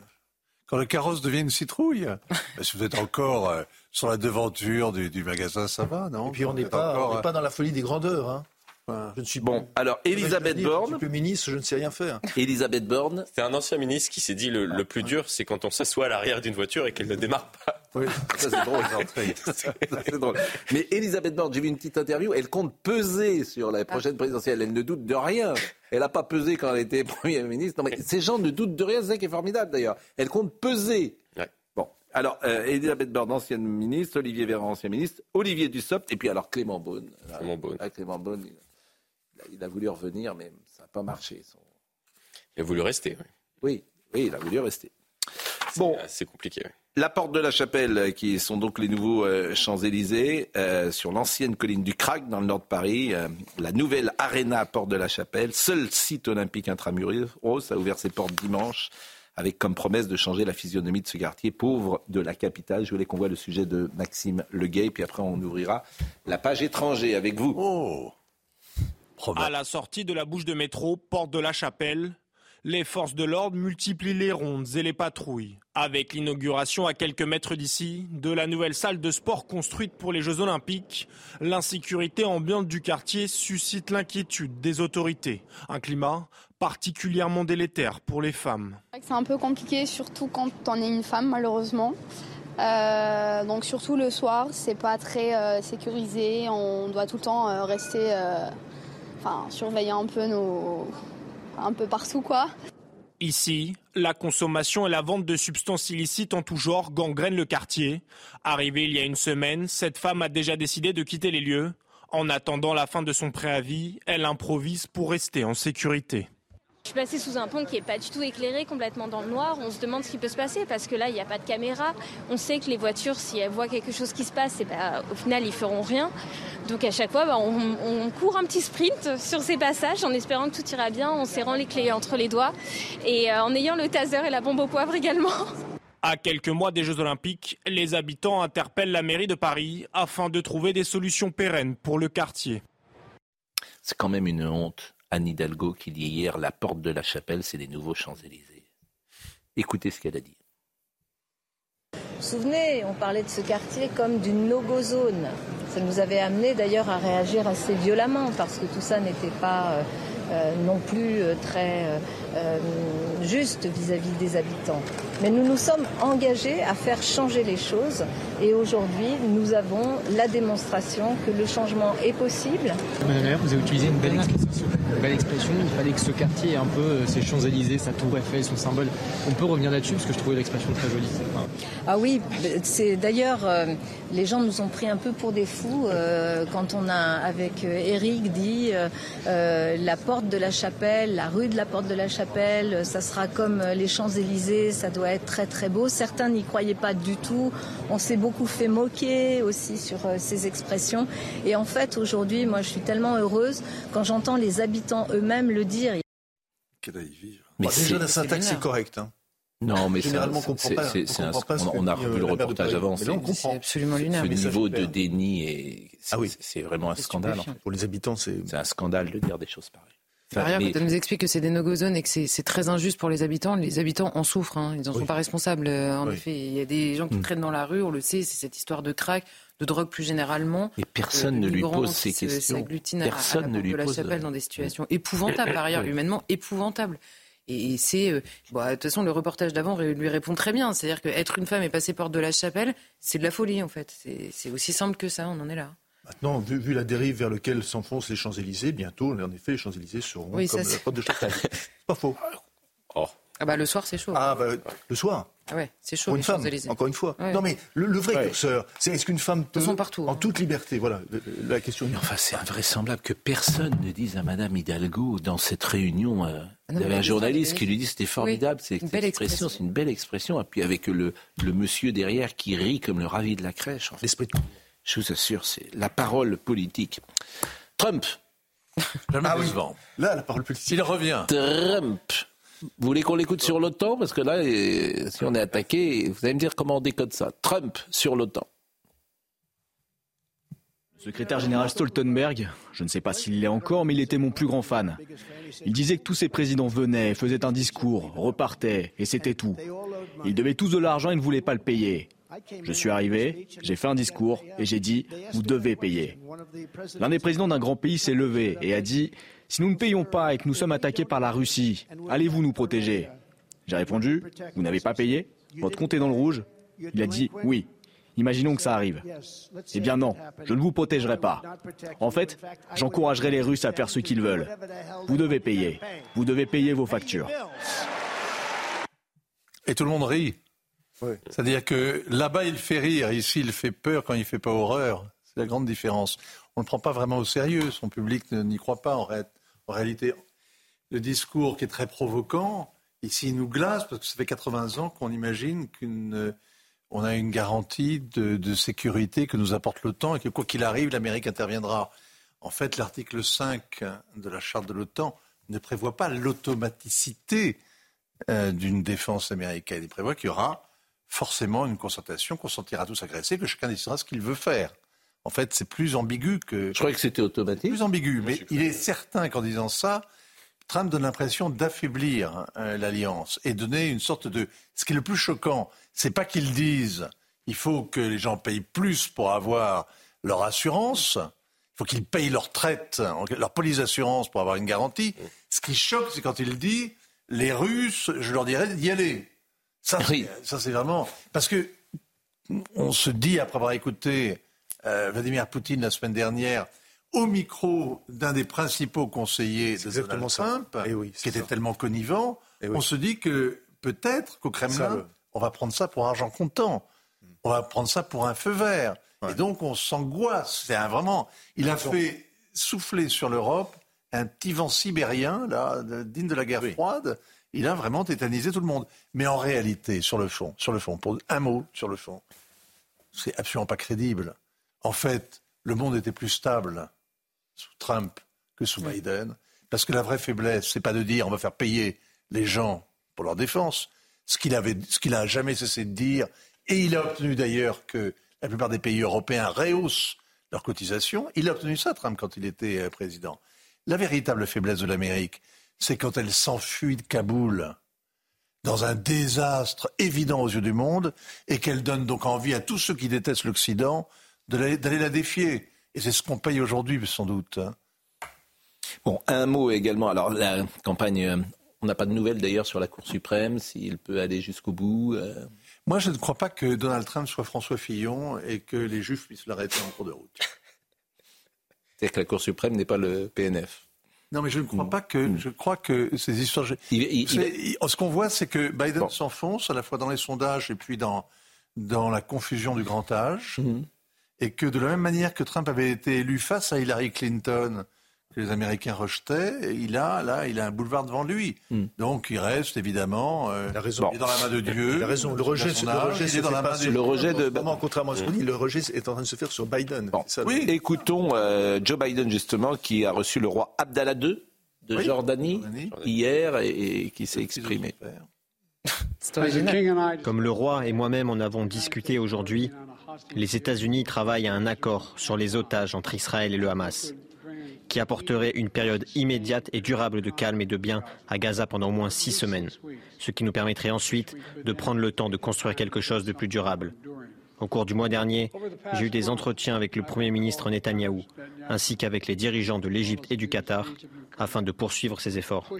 quand le carrosse devient une citrouille, bah, si vous êtes encore euh, sur la devanture du, du, magasin, ça va, non? Et puis on n'est pas, encore, pas dans la folie des grandeurs. Hein. Je ne suis bon. Alors, Elisabeth Borne. Je ministre, je ne sais rien faire. Elisabeth Borne. C'est un ancien ministre qui s'est dit le, le plus dur, c'est quand on s'assoit à l'arrière d'une voiture et qu'elle ne démarre pas. Oui, ça c'est drôle, c'est drôle. Mais Elisabeth Borne, j'ai vu une petite interview, elle compte peser sur la prochaine présidentielle. Elle ne doute de rien. Elle n'a pas pesé quand elle était première ministre. Non, mais ces gens ne doutent de rien, c'est ça qui est formidable d'ailleurs. Elle compte peser. Ouais. Bon, alors euh, Elisabeth Borne, ancienne ministre, Olivier Véran, ancien ministre, Olivier Dussopt, et puis alors Clément Beaune. Clément Beaune. Ah, Clément Beaune, il, a voulu revenir, mais ça n'a pas marché. Son... Il a voulu rester, oui. Oui, oui, il a voulu rester. Bon, c'est compliqué. Oui. La porte de la Chapelle, qui sont donc les nouveaux euh, Champs-Élysées, euh, sur l'ancienne colline du Crac, dans le nord de Paris, euh, la nouvelle Arena Porte de la Chapelle, seul site olympique intramuros, a ouvert ses portes dimanche, avec comme promesse de changer la physionomie de ce quartier pauvre de la capitale. Je voulais qu'on voit le sujet de Maxime Leguet, puis après on ouvrira la page étranger avec vous. Oh À la sortie de la bouche de métro, Porte de la Chapelle, les forces de l'ordre multiplient les rondes et les patrouilles. Avec l'inauguration à quelques mètres d'ici de la nouvelle salle de sport construite pour les Jeux Olympiques, l'insécurité ambiante du quartier suscite l'inquiétude des autorités. Un climat particulièrement délétère pour les femmes. C'est un peu compliqué, surtout quand on est une femme, malheureusement. Euh, donc surtout le soir, c'est pas très euh, sécurisé. On doit tout le temps euh, rester, enfin surveiller un peu nos un peu partout quoi. Ici, la consommation et la vente de substances illicites en tout genre gangrènent le quartier. Arrivée il y a une semaine, cette femme a déjà décidé de quitter les lieux. En attendant la fin de son préavis, elle improvise pour rester en sécurité. Je suis passée sous un pont qui n'est pas du tout éclairé, complètement dans le noir. On se demande ce qui peut se passer parce que là, il n'y a pas de caméra. On sait que les voitures, si elles voient quelque chose qui se passe, et ben, au final, ils feront rien. Donc à chaque fois, on, on, court un petit sprint sur ces passages en espérant que tout ira bien, en serrant les clés entre les doigts et euh, en ayant le taser et la bombe au poivre également. À quelques mois des Jeux Olympiques, les habitants interpellent la mairie de Paris afin de trouver des solutions pérennes pour le quartier. C'est quand même une honte. Anne Hidalgo qui dit hier la porte de la chapelle, c'est les nouveaux Champs-Élysées. Écoutez ce qu'elle a dit. Vous souvenez, on parlait de ce quartier comme d'une no-go zone. Ça nous avait amené d'ailleurs à réagir assez violemment parce que tout ça n'était pas euh, euh, non plus euh, très euh, juste vis-à-vis -vis des habitants. Mais nous nous sommes engagés à faire changer les choses et aujourd'hui nous avons la démonstration que le changement est possible. Madame maire, vous avez utilisé une belle expression. Une belle expression. Il fallait que ce quartier ait un peu ses Champs-Élysées, sa tour Eiffel, son symbole. On peut revenir là-dessus parce que je trouvais l'expression très jolie. Ah oui, c'est d'ailleurs euh, les gens nous ont pris un peu pour des fous euh, quand on a avec Eric dit euh, la porte de la chapelle, la rue de la porte de la chapelle, ça sera comme les Champs-Élysées, ça doit être très très beau. Certains n'y croyaient pas du tout. On s'est beaucoup fait moquer aussi sur ces expressions. Et en fait, aujourd'hui, moi, je suis tellement heureuse quand j'entends les habitants eux-mêmes le dire. Mais déjà, la syntaxe est correcte. Hein. Non, mais généralement, on comprend pas. On, on, a revu le reportage avant. C'est absolument lunaire. Ce niveau de déni est, ah oui. c'est vraiment un scandale. En fait. Pour les habitants, c'est un scandale de dire des choses pareilles. Par ailleurs, quand elle nous explique que c'est des no-go zones et que c'est très injuste pour les habitants, les habitants en souffrent. Hein. Ils n'en sont pas responsables. En oui. effet, il y a des gens qui mmh. traînent dans la rue, on le sait, c'est cette histoire de crack, de drogue plus généralement. Et personne euh, ne lui pose ces questions. Personne à, à ne lui de la pose. chapelle dans des situations épouvantables, par ailleurs, humainement épouvantables. Et c'est, euh, bon, de toute façon, le reportage d'avant lui répond très bien. C'est-à-dire qu'être une femme et passer porte de la chapelle, c'est de la folie, en fait. C'est aussi simple que ça, on en est là. Maintenant, vu, vu la dérive vers laquelle s'enfoncent les Champs-Élysées, bientôt, en effet, les Champs-Élysées seront oui, comme la porte de chapelle. pas faux. Oh. Ah bah le soir c'est chaud. Ah bah le soir. Ah ouais, c'est chaud. Pour une femme, encore une fois. Ouais. Non mais le, le vrai ouais. curseur, c'est est-ce qu'une femme peut, sont partout, en hein. toute liberté, voilà la question. Mais enfin, c'est invraisemblable que personne ne dise à Madame Hidalgo dans cette réunion. Euh, il y avait un journaliste qui lui dit c'était formidable, c'est une belle expression, c'est une belle expression. Et puis avec le, le monsieur derrière qui rit comme le ravi de la crèche. En fait. L'esprit. Je vous assure, c'est la parole politique. Trump. Jamais ah oui. décevant. Là, la parole politique. Il revient. Trump. Vous voulez qu'on l'écoute sur l'OTAN? Parce que là, si on est attaqué, vous allez me dire comment on décode ça. Trump sur l'OTAN. Secrétaire général Stoltenberg, je ne sais pas s'il l'est encore, mais il était mon plus grand fan. Il disait que tous ces présidents venaient, faisaient un discours, repartaient, et c'était tout. Ils devaient tous de l'argent et ne voulaient pas le payer. Je suis arrivé, j'ai fait un discours et j'ai dit, vous devez payer. L'un des présidents d'un grand pays s'est levé et a dit, si nous ne payons pas et que nous sommes attaqués par la Russie, allez-vous nous protéger? J'ai répondu, vous n'avez pas payé Votre compte est dans le rouge Il a dit, oui. Imaginons que ça arrive. Eh bien non, je ne vous protégerai pas. En fait, j'encouragerai les Russes à faire ce qu'ils veulent. Vous devez payer. Vous devez payer vos factures. Et tout le monde rit. C'est-à-dire que là-bas, il fait rire. Ici, il fait peur quand il fait pas horreur. C'est la grande différence. On ne prend pas vraiment au sérieux. Son public n'y croit pas en, réalité. Le discours qui est très provoquant, ici, il nous glace parce que ça fait 80 ans qu'on imagine qu'une on a une garantie de, sécurité que nous apporte l'OTAN et que quoi qu'il arrive, l'Amérique interviendra. En fait, l'article 5 de la charte de l'OTAN ne prévoit pas l'automaticité euh, d'une défense américaine. Il prévoit qu'il y aura forcément une concertation, qu'on sentira tous agressés, que chacun décidera ce qu'il veut faire. En fait, c'est plus ambigu que. Je croyais que c'était automatique. Plus ambigu, mais il est certain qu'en disant ça, Trump donne l'impression d'affaiblir euh, l'alliance et donner une sorte de. Ce qui est le plus choquant, c'est pas qu'ils disent il faut que les gens payent plus pour avoir leur assurance. Il faut qu'ils payent leur traite, leur police d'assurance pour avoir une garantie. Ce qui choque, c'est quand il dit les Russes, je leur dirais d'y aller. Ça, ça c'est vraiment parce que on se dit après avoir écouté euh, Vladimir Poutine la semaine dernière au micro d'un des principaux conseillers de Donald Trump, eh qui était tellement connivant, eh on se dit que peut-être qu'au Kremlin, on va prendre ça pour argent comptant. On va prendre ça pour un feu vert. Et donc on s'angoisse. C'est vraiment. Il a fait souffler sur l'Europe un petit vent sibérien, là, digne de la guerre froide. Il a vraiment tétanisé tout le monde. Mais en réalité, sur le fond, sur le fond, pour un mot sur le fond, c'est absolument pas crédible. En fait, le monde était plus stable sous Trump que sous Biden. Parce que la vraie faiblesse, c'est pas de dire on va faire payer les gens pour leur défense. Ce qu'il avait, ce qu'il a jamais cessé de dire, et il a obtenu d'ailleurs que la plupart des pays européens rehaussent leurs cotisations. Il a obtenu ça, Trump, quand il était euh, président. La véritable faiblesse de l'Amérique, c'est quand elle s'enfuit de Kaboul dans un désastre évident aux yeux du monde et qu'elle donne donc envie à tous ceux qui détestent l'Occident d'aller la défier. Et c'est ce qu'on paye aujourd'hui, sans doute. Hein. Bon, un mot également. Alors, la campagne, euh, on n'a pas de nouvelles d'ailleurs sur la Cour suprême, s'il peut aller jusqu'au bout. Euh. Moi, je ne crois pas que Donald Trump soit François Fillon et que les juifs puissent l'arrêter en cours de route. C'est-à-dire que la Cour suprême n'est pas le PNF. Non, mais je ne crois pas que. Je crois que ces histoires. Ce qu'on voit, c'est que Biden s'enfonce à la fois dans les sondages et puis dans, dans la confusion du grand âge. Mhm et que de la même manière que Trump avait été élu face à Hillary Clinton, que les Américains rejetaient, il a là, il a un boulevard devant lui. Hmm. Donc il reste évidemment, euh, il, raison. est dans la main de Dieu. Il a raison. Le rejet, le rejet, dans la main de le rejet de. contrairement à ce qu'on dit, le rejet est en train de se faire sur Biden. oui, écoutons euh, Joe Biden justement qui a reçu le roi Abdallah II de Jordanie, hier et qui s'est exprimé. Comme le roi et moi-même en avons discuté aujourd'hui, les États-Unis travaillent à un accord sur les otages entre Israël et le Hamas, qui apporterait une période immédiate et durable de calme et de bien à Gaza pendant au moins six semaines, ce qui nous permettrait ensuite de prendre le temps de construire quelque chose de plus durable. Au cours du mois dernier, j'ai eu des entretiens avec le Premier ministre Netanyahou, ainsi qu'avec les dirigeants de l'Égypte et du Qatar, afin de poursuivre ces efforts.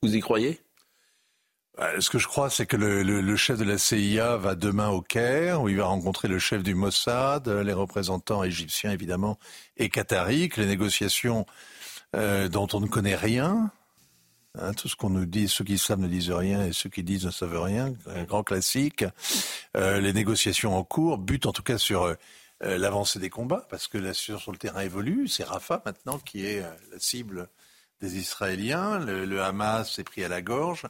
Vous y croyez? Ce que je crois, c'est que le, chef de la CIA va demain au Caire, où il va rencontrer le chef du Mossad, les représentants égyptiens évidemment, et qataris, les négociations euh, dont on ne connaît rien. Hein, tout ce qu'on nous dit, ceux qui savent ne disent rien et ceux qui disent ne savent rien, un grand classique. Euh, les négociations en cours butent en tout cas sur l'avancée des combats, parce que la situation sur le terrain évolue. C'est Rafah maintenant qui est la cible des Israéliens. Le, le Hamas est pris à la gorge.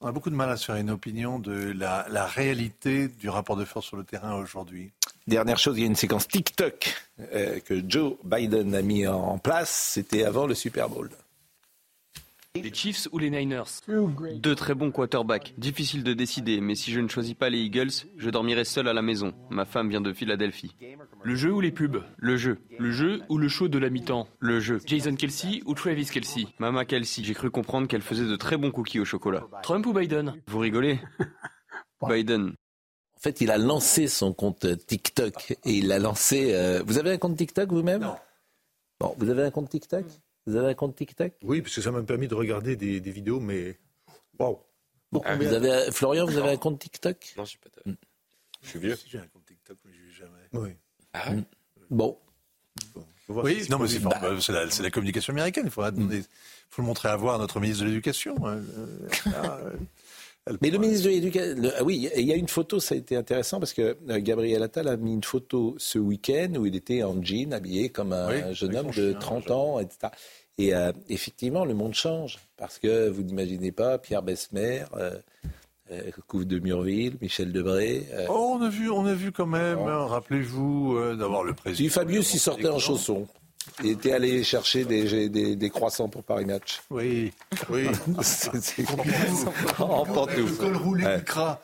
On a beaucoup de mal à se faire une opinion de la, réalité du rapport de force sur le terrain aujourd'hui. Dernière chose, il y a une séquence TikTok euh, que Joe Biden a mis en place. C'était avant le Super Bowl. Les Chiefs ou les Niners Deux très bons quarterbacks. Difficile de décider, mais si je ne choisis pas les Eagles, je dormirai seul à la maison. Ma femme vient de Philadelphie. Le jeu ou les pubs Le jeu. Le jeu ou le show de la mi-temps Le jeu. Jason Kelsey ou Travis Kelsey Mama Kelsey. J'ai cru comprendre qu'elle faisait de très bons cookies au chocolat. Trump ou Biden Vous rigolez Biden. En fait, il a lancé son compte TikTok et il a lancé. Euh, Vous avez un compte TikTok vous-même? Non. Bon, vous avez un compte TikTok? Vous avez un compte TikTok? Oui, parce que ça m'a permis de regarder des, des vidéos, mais waouh. Bon, vous avez, Florian, vous avez un compte TikTok? Non, je suis pas. Je suis vieux. Si j'ai un compte TikTok, mais je jamais. Oui. Ah ouais? Bon. Oui, non, mais c'est Bah, c'est la, c'est la communication américaine. Il faudra demander, faut le montrer à voir à notre ministre de l'Éducation. hein. Euh, euh, Mais le ministre de l'Éducation, ah oui, il y a une photo, ça a été intéressant parce que euh, Gabriel Attal a mis une photo ce week-end où il était en jean, habillé comme un Oui, jeune homme de chien, 30 ans, etc. Et euh, effectivement, le monde change parce que vous n'imaginez pas Pierre Besmer, euh, euh, Couve de Murville, Michel Debré. euh, Oh, on a vu, on a vu quand même. hein, Rappelez-vous euh, d'avoir le président. Si Fabius, il sortait en chaussons. Il était allé chercher des, des, des croissants pour Paris Match. Oui, oui. C'est- en pantoufles. Col roulé, Ouais. micra.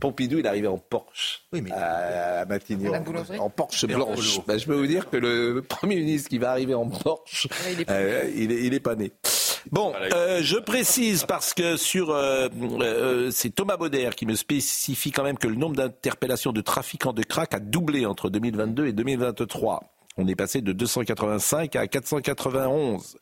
Pompidou, il arrivait en Porsche Oui, mais- à, à Matignon. La boulangerie en Porsche blanche. Ben, je peux vous dire que le Premier ministre qui va arriver en Porsche, Ouais, il est pas euh, il, est, il est pas né. Bon, euh, je précise parce que sur euh, euh, c'est Thomas Bauder qui me spécifie quand même que le nombre d'interpellations de trafiquants de crack a doublé entre 2022 et 2023. On est passé de 285 à 491.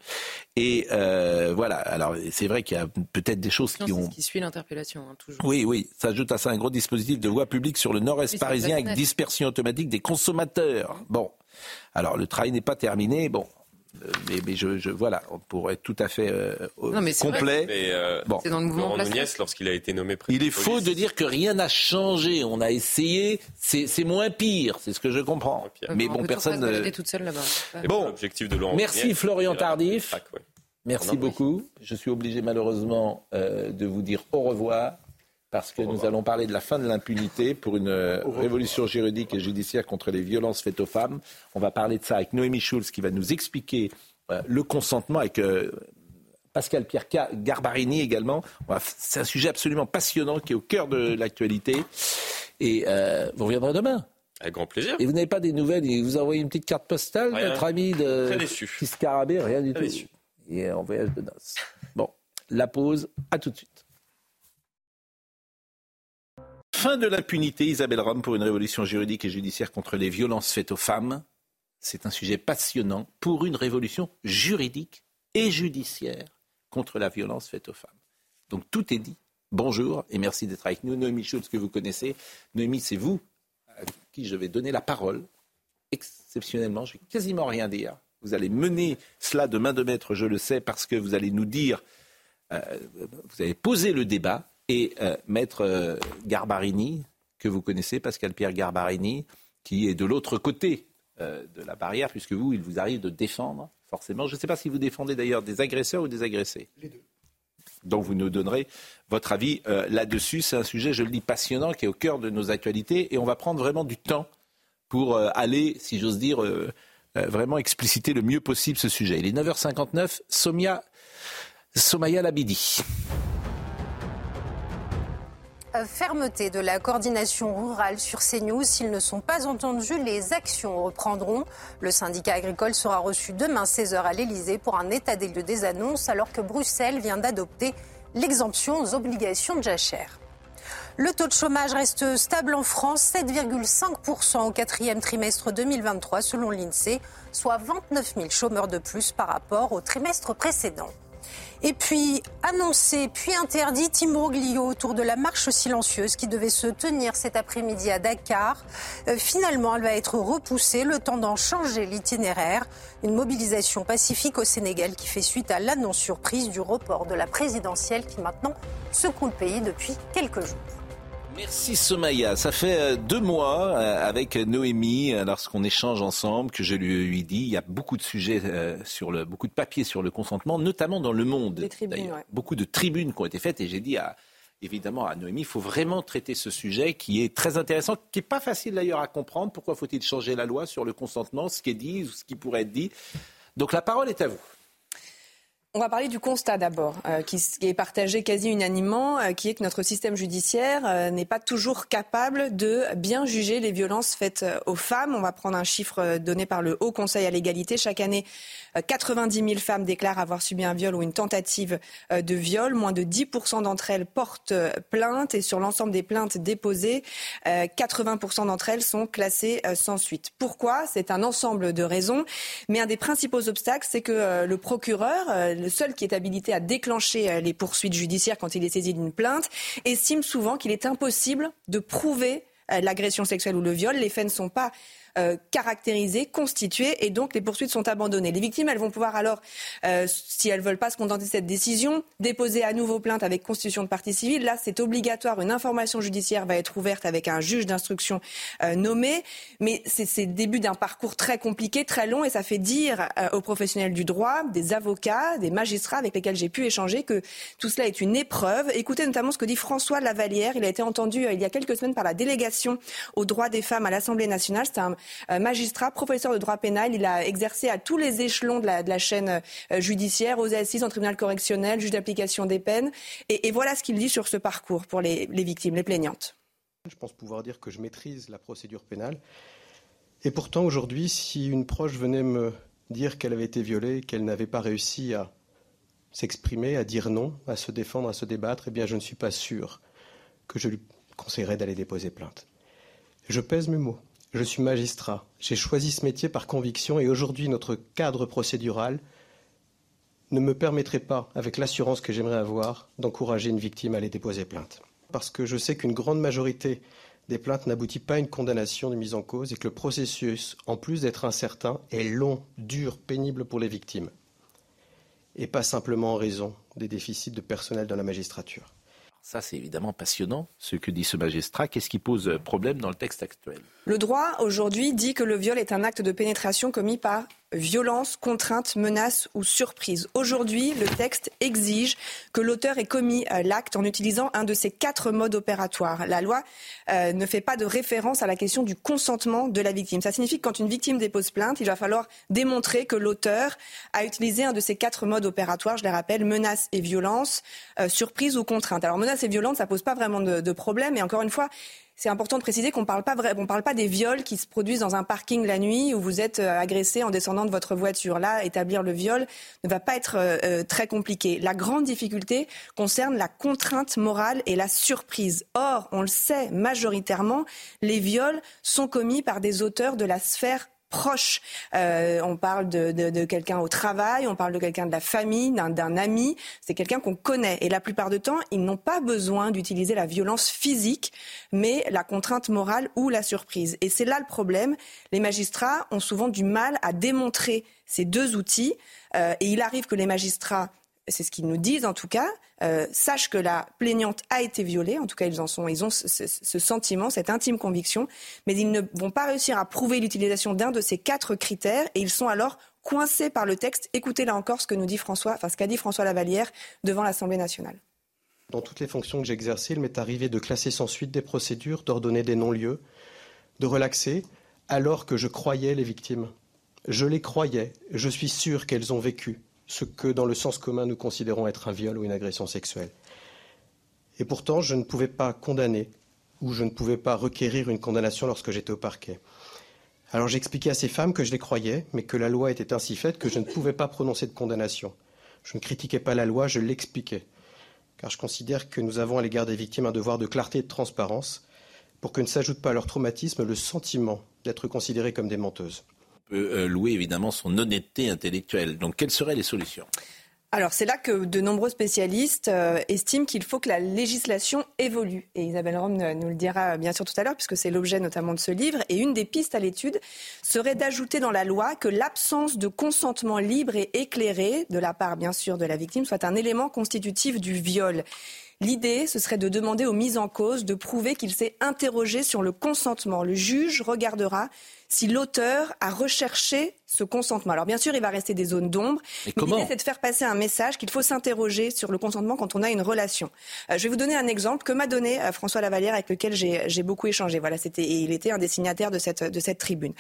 Et euh, voilà. Alors c'est vrai qu'il y a peut-être des choses Non, qui ont ce qui suit l'interpellation, hein, toujours. oui, oui. S'ajoute à ça un gros dispositif de voie publique sur le nord-est Oui, parisien avec dispersion automatique des consommateurs. Bon. Alors, le travail n'est pas terminé. Bon. Euh, Mais, mais je, je, voilà, pour être tout à fait euh, Non, mais c'est complet. Mais euh, Bon. C'est dans le mouvement lorsqu'il a été nommé président Il est de faux de dire que rien n'a changé. On a essayé. C'est c'est moins pire. C'est ce que je comprends. Mais On bon, personne. balader toute seule là-bas. et Bon. de Laurent Merci Nunez, Florian Tardif. ouais. Merci Non, beaucoup. Je suis obligé malheureusement euh, de vous dire au revoir parce que nous allons parler de la fin de l'impunité pour une euh, révolution juridique et judiciaire contre les violences faites aux femmes. On va parler de ça avec Noémie Schulz qui va nous expliquer euh, le consentement avec euh, Pascal Pierre Garbarini également. C'est un sujet absolument passionnant qui est au cœur de l'actualité. Et euh, vous reviendrez demain. Avec grand plaisir. Et vous n'avez pas des nouvelles Il vous a envoyé une petite carte postale, Rien. notre ami de Très déçu. petit scarabée, rien du Très tout. déçu. Il est en voyage de noces. Bon, la pause, à tout de suite. Fin de l'impunité, Isabelle Rome, pour une révolution juridique et judiciaire contre les violences faites aux femmes. C'est un sujet passionnant pour une révolution juridique et judiciaire contre la violence faite aux femmes. Donc tout est dit. Bonjour et merci d'être avec nous. Noémie Schultz, que vous connaissez. Noémie, c'est vous à qui je vais donner la parole. Exceptionnellement, je vais quasiment rien dire. Vous allez mener cela de main de maître, je le sais, parce que vous allez nous dire, euh, vous allez poser le débat et euh, maître euh, Garbarini, que vous connaissez, Pascal Pierre Garbarini, qui est de l'autre côté euh, de la barrière, puisque vous, il vous arrive de défendre, forcément. Je ne sais pas si vous défendez d'ailleurs des agresseurs ou des agressés. Les deux. Donc vous nous donnerez votre avis là-dessus. C'est un sujet, je le dis, passionnant, qui est au cœur de nos actualités, et on va prendre vraiment du temps pour aller, si j'ose dire, vraiment expliciter le mieux possible ce sujet. Il est 9h59, Somia, Somaya Labidi. Euh, Fermeté de la coordination rurale sur CNews. S'ils ne sont pas entendus, les actions reprendront. Le syndicat agricole sera reçu demain 16h à l'Elysée pour un état des lieux des annonces, alors que Bruxelles vient d'adopter l'exemption aux obligations de jachère. Le taux de chômage reste stable en France, 7,5% au quatrième trimestre 2023 selon l'INSEE, soit 29 000 chômeurs de plus par rapport au trimestre précédent. Et puis, annoncé puis interdit Imbroglio autour de la marche silencieuse qui devait se tenir cet après-midi à Dakar. Euh, finalement, elle va être repoussée, le temps d'en changer l'itinéraire. Une mobilisation pacifique au Sénégal qui fait suite à l'annonce surprise du report de la présidentielle qui maintenant secoue le pays depuis quelques jours. Merci Somaya. Ça fait euh, deux mois euh, avec Noémie, euh, lorsqu'on échange ensemble, que je lui, dis, il y a beaucoup de sujets sur le, beaucoup de papiers sur le consentement, notamment dans le monde. Tribunes, ouais. Beaucoup de tribunes qui ont été faites et j'ai dit à, évidemment à Noémie, il faut vraiment traiter ce sujet qui est très intéressant, qui n'est pas facile d'ailleurs à comprendre. Pourquoi faut-il changer la loi sur le consentement, ce qui est dit ou ce qui pourrait être dit? Donc la parole est à vous. On va parler du constat d'abord, euh, qui, est partagé quasi unanimement, euh, qui est que notre système judiciaire euh, n'est pas toujours capable de bien juger les violences faites aux femmes. On va prendre un chiffre donné par le Haut Conseil à l'égalité. Chaque année, 90 000 femmes déclarent avoir subi un viol ou une tentative de viol. Moins de 10% d'entre elles portent plainte et sur l'ensemble des plaintes déposées, 80% d'entre elles sont classées sans suite. Pourquoi? C'est un ensemble de raisons, mais un des principaux obstacles, c'est que le procureur le seul qui est habilité à déclencher euh, les poursuites judiciaires quand il est saisi d'une plainte, estime souvent qu'il est impossible de prouver euh, l'agression sexuelle ou le viol. Les faits ne sont pas euh, caractérisées, constituées, et donc les poursuites sont abandonnées. Les victimes, elles vont pouvoir alors, euh, si elles veulent pas se contenter de cette décision, déposer à nouveau plainte avec constitution de partie civile. Là, c'est obligatoire. Une information judiciaire va être ouverte avec un juge d'instruction euh, nommé, mais c'est le début d'un parcours très compliqué, très long, et ça fait dire aux professionnels du droit, des avocats, des magistrats avec lesquels j'ai pu échanger que tout cela est une épreuve. Écoutez notamment ce que dit François Lavalière. Il a été entendu il y a quelques semaines par la délégation aux droits des femmes à l'Assemblée nationale. C'est un euh, magistrat, professeur de droit pénal. Il a exercé à tous les échelons de la, chaîne euh, judiciaire, aux assises, en tribunal correctionnel, juge d'application des peines. Et, voilà ce qu'il dit sur ce parcours pour les, victimes, les plaignantes. Je pense pouvoir dire que je maîtrise la procédure pénale. Et pourtant, aujourd'hui, si une proche venait me dire qu'elle avait été violée, qu'elle n'avait pas réussi à s'exprimer, à dire non, à se défendre, à se débattre, eh bien, je ne suis pas sûr que je lui conseillerais d'aller déposer plainte. Je pèse mes mots. Je suis magistrat. J'ai choisi ce métier par conviction et aujourd'hui notre cadre procédural ne me permettrait pas, avec l'assurance que j'aimerais avoir, d'encourager une victime à aller déposer plainte. Parce que je sais qu'une grande majorité des plaintes n'aboutit pas à une condamnation de mise en cause et que le processus, en plus d'être incertain, est long, dur, pénible pour les victimes. Et pas simplement en raison des déficits de personnel dans la magistrature. Ça, c'est évidemment passionnant, ce que dit ce magistrat. Qu'est-ce qui pose problème dans le texte actuel? Le droit, aujourd'hui, dit que le viol est un acte de pénétration commis par violence, contrainte, menace ou surprise. Aujourd'hui, le texte exige que l'auteur ait commis euh, l'acte en utilisant un de ces quatre modes opératoires. La loi euh, ne fait pas de référence à la question du consentement de la victime. Ça signifie que quand une victime dépose plainte, il va falloir démontrer que l'auteur a utilisé un de ces quatre modes opératoires. Je les rappelle, menace et violence, euh, surprise ou contrainte. Alors menace et violence, ça pose pas vraiment de, de problème. Et encore une fois, c'est important de préciser qu'on ne parle pas des viols qui se produisent dans un parking la nuit où vous êtes euh, agressé en descendant de votre voiture. Là, établir le viol ne va pas être euh, euh, très compliqué. La grande difficulté concerne la contrainte morale et la surprise. Or, on le sait majoritairement, les viols sont commis par des auteurs de la sphère proche. Euh, on parle de, quelqu'un au travail, on parle de quelqu'un de la famille, d'un ami. C'est quelqu'un qu'on connaît. Et la plupart du temps, ils n'ont pas besoin d'utiliser la violence physique, mais la contrainte morale ou la surprise. Et c'est là le problème. Les magistrats ont souvent du mal à démontrer ces deux outils. Euh, et il arrive que les magistrats c'est ce qu'ils nous disent en tout cas, euh, sachent que la plaignante a été violée. En tout cas, ils en sont, ils ont ce, sentiment, cette intime conviction, mais ils ne vont pas réussir à prouver l'utilisation d'un de ces quatre critères et ils sont alors coincés par le texte. Écoutez là encore ce que nous dit François, enfin ce qu'a dit François Lavalière devant l'Assemblée nationale. Dans toutes les fonctions que j'ai exercées, il m'est arrivé de classer sans suite des procédures, d'ordonner des non-lieux, de relaxer, alors que je croyais les victimes. Je les croyais, je suis sûr qu'elles ont vécu ce que dans le sens commun nous considérons être un viol ou une agression sexuelle. Et pourtant, je ne pouvais pas condamner ou je ne pouvais pas requérir une condamnation lorsque j'étais au parquet. Alors j'expliquais à ces femmes que je les croyais, mais que la loi était ainsi faite que je ne pouvais pas prononcer de condamnation. Je ne critiquais pas la loi, je l'expliquais. Car je considère que nous avons à l'égard des victimes un devoir de clarté et de transparence pour que ne s'ajoute pas à leur traumatisme le sentiment d'être considérées comme des menteuses euh, louer évidemment son honnêteté intellectuelle. Donc quelles seraient les solutions? Alors c'est là que de nombreux spécialistes euh, estiment qu'il faut que la législation évolue. Et Isabelle Rome nous le dira bien sûr tout à l'heure, puisque c'est l'objet notamment de ce livre. Et une des pistes à l'étude serait d'ajouter dans la loi que l'absence de consentement libre et éclairé, de la part bien sûr de la victime, soit un élément constitutif du viol. L'idée, ce serait de demander aux mises en cause de prouver qu'il s'est interrogé sur le consentement. Le juge regardera si l'auteur a recherché ce consentement. Alors bien sûr, il va rester des zones d'ombre, mais, l'idée c'est de faire passer un message qu'il faut s'interroger sur le consentement quand on a une relation. Euh, je vais vous donner un exemple que m'a donné euh, François Lavalière avec lequel j'ai beaucoup échangé. Voilà, c'était et il était un des signataires de cette de cette tribune.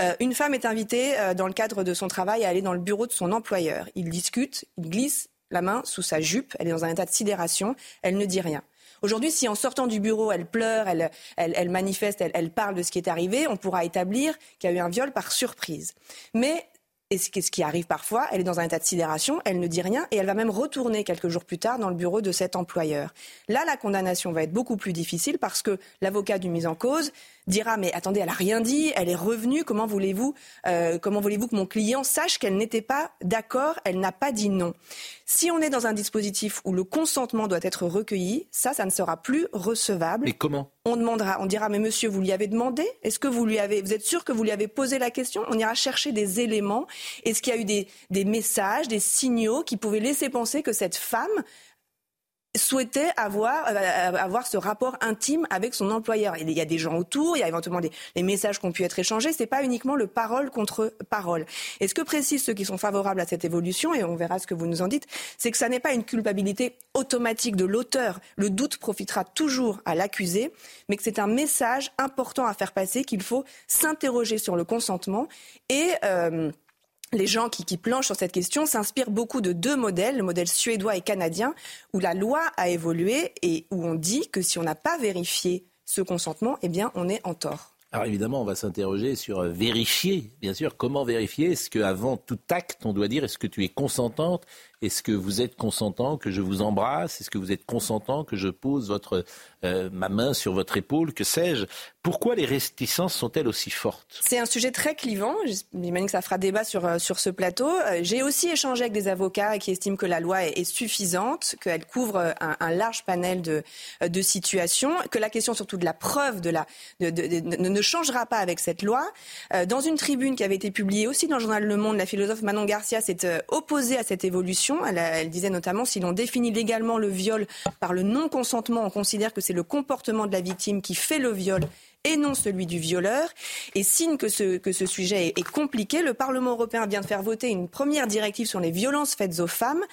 Euh, une femme est invitée dans le cadre de son travail à aller dans le bureau de son employeur. Il discute, il glisse la main sous sa jupe, elle est dans un état de sidération, elle ne dit rien. Aujourd'hui, si en sortant du bureau, elle pleure, elle, elle, manifeste, elle, elle, parle de ce qui est arrivé, on pourra établir qu'il y a eu un viol par surprise. Mais et ce qui arrive parfois, elle est dans un état de sidération, elle ne dit rien et elle va même retourner quelques jours plus tard dans le bureau de cet employeur. Là, la condamnation va être beaucoup plus difficile parce que l'avocat du mise en cause dira mais attendez, elle a rien dit, elle est revenue, comment voulez-vous euh, comment voulez-vous que mon client sache qu'elle n'était pas d'accord, elle n'a pas dit non. Si on est dans un dispositif où le consentement doit être recueilli, ça ça ne sera plus recevable. Mais comment? On demandera, on dira mais monsieur, vous lui avez demandé? Est-ce que vous lui avez vous êtes sûr que vous lui avez posé la question? On ira chercher des éléments. Est-ce qu'il y a eu des, des messages, des signaux qui pouvaient laisser penser que cette femme souhaitait avoir, euh, avoir ce rapport intime avec son employeur. Il y a des gens autour, il y a éventuellement des, messages qui ont pu être échangés. C'est pas uniquement le parole contre parole. Et ce que précisent ceux qui sont favorables à cette évolution, et on verra ce que vous nous en dites, c'est que ça n'est pas une culpabilité automatique de l'auteur. Le doute profitera toujours à l'accusé, mais que c'est un message important à faire passer qu'il faut s'interroger sur le consentement et euh, les gens qui, planchent sur cette question s'inspirent beaucoup de deux modèles, le modèle suédois et canadien, où la loi a évolué et où on dit que si on n'a pas vérifié ce consentement, eh bien, on est en tort. Alors évidemment, on va s'interroger sur euh, vérifier, bien sûr, comment vérifier? Est-ce qu'avant tout acte, on doit dire est-ce que tu es consentante? Est-ce que vous êtes consentant que je vous embrasse? Est-ce que vous êtes consentant que je pose euh, ma main sur votre épaule, que sais-je? Pourquoi les réticences sont-elles aussi fortes? C'est un sujet très clivant. J'imagine que ça fera débat sur, euh, sur ce plateau. Euh, j'ai aussi échangé avec des avocats qui estiment que la loi est, suffisante, qu'elle couvre un, large panel de, de situations, que la question surtout de la preuve ne changera pas avec cette loi. Dans une tribune qui avait été publiée aussi dans le journal Le Monde, la philosophe Manon Garcia s'est opposée à cette évolution. Elle, disait notamment si l'on définit légalement le viol par le non-consentement, on considère que c'est le comportement de la victime qui fait le viol et non celui du violeur. Et signe que ce, sujet est, compliqué, le Parlement européen vient de faire voter une première directive sur les violences faites aux femmes.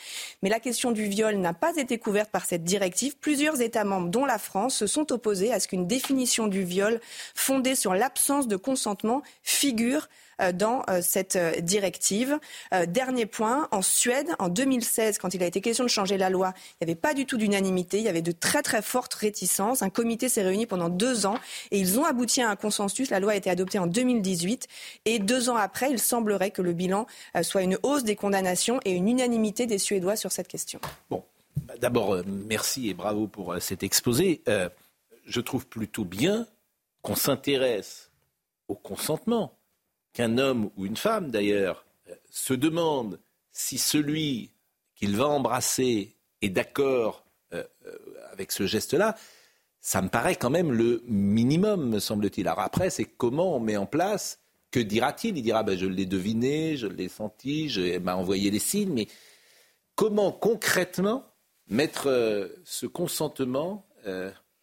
Mais la question du viol n'a pas été couverte par cette directive. Plusieurs États membres, dont la France, se sont opposés à ce qu'une définition du viol fondée sur l'absence de consentement figure dans euh, cette euh, directive. Dernier point, en Suède, en 2016, quand il a été question de changer la loi, il n'y avait pas du tout d'unanimité, il y avait de très très fortes réticences. Un comité s'est réuni pendant deux ans et ils ont abouti à un consensus. La loi a été adoptée en 2018 et deux ans après, il semblerait que le bilan soit une hausse des condamnations et une unanimité des Suédois sur cette question. Bon, bah, d'abord, merci et bravo pour cet exposé. je trouve plutôt bien qu'on s'intéresse au consentement qu'un homme ou une femme d'ailleurs euh, se demande si celui qu'il va embrasser est d'accord euh, euh, avec ce geste-là, ça me paraît quand même le minimum, me semble-t-il. Alors après, c'est comment on met en place, que dira-t-il? Il dira, ben, je l'ai deviné, je l'ai senti, je m'a envoyé les signes, mais comment concrètement mettre ce consentement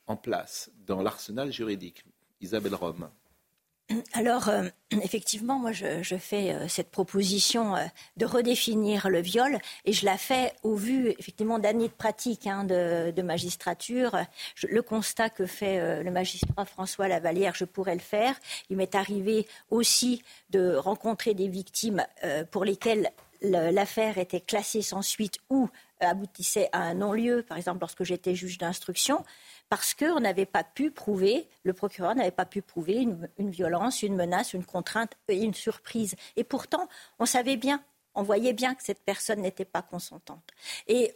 en place dans l'arsenal juridique? Isabelle Rome. Alors, euh, effectivement, moi, je, fais euh, cette proposition euh, de redéfinir le viol et je la fais au vu, effectivement, d'années de pratique hein, de, magistrature. le constat que fait le magistrat François Lavalière, je pourrais le faire. Il m'est arrivé aussi de rencontrer des victimes pour lesquelles l'affaire était classée sans suite ou aboutissait à un non-lieu, par exemple lorsque j'étais juge d'instruction parce qu'on n'avait pas pu prouver, le procureur n'avait pas pu prouver une, violence, une menace, une contrainte, une surprise. Et pourtant, on savait bien, on voyait bien que cette personne n'était pas consentante. Et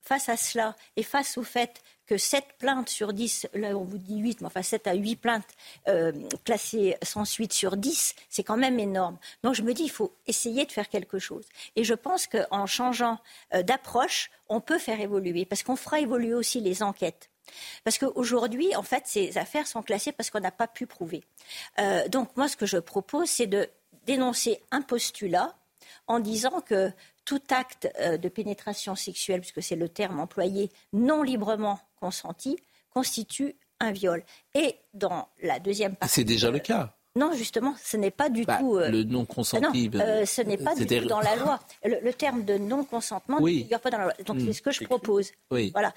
face à cela, et face au fait que 7 plaintes sur 10, là on vous dit 8, mais enfin 7 à 8 plaintes euh, classées sans suite sur 10, c'est quand même énorme. Donc je me dis, il faut essayer de faire quelque chose. Et je pense qu'en changeant euh, d'approche, on peut faire évoluer, parce qu'on fera évoluer aussi les enquêtes. Parce qu'aujourd'hui, en fait, ces affaires sont classées parce qu'on n'a pas pu prouver. Euh, donc moi, ce que je propose, c'est de dénoncer un postulat en disant que tout acte euh, de pénétration sexuelle, puisque c'est le terme employé, non librement consenti, constitue un viol. Et dans la deuxième partie. C'est déjà le cas. Non, justement, ce n'est pas du bah, tout. Euh, le non consenti. Non, euh, ce n'est pas du tout dans la loi. Le, terme de non consentement ne figure pas dans la loi. Donc hmm. c'est ce que je propose. Oui. Voilà.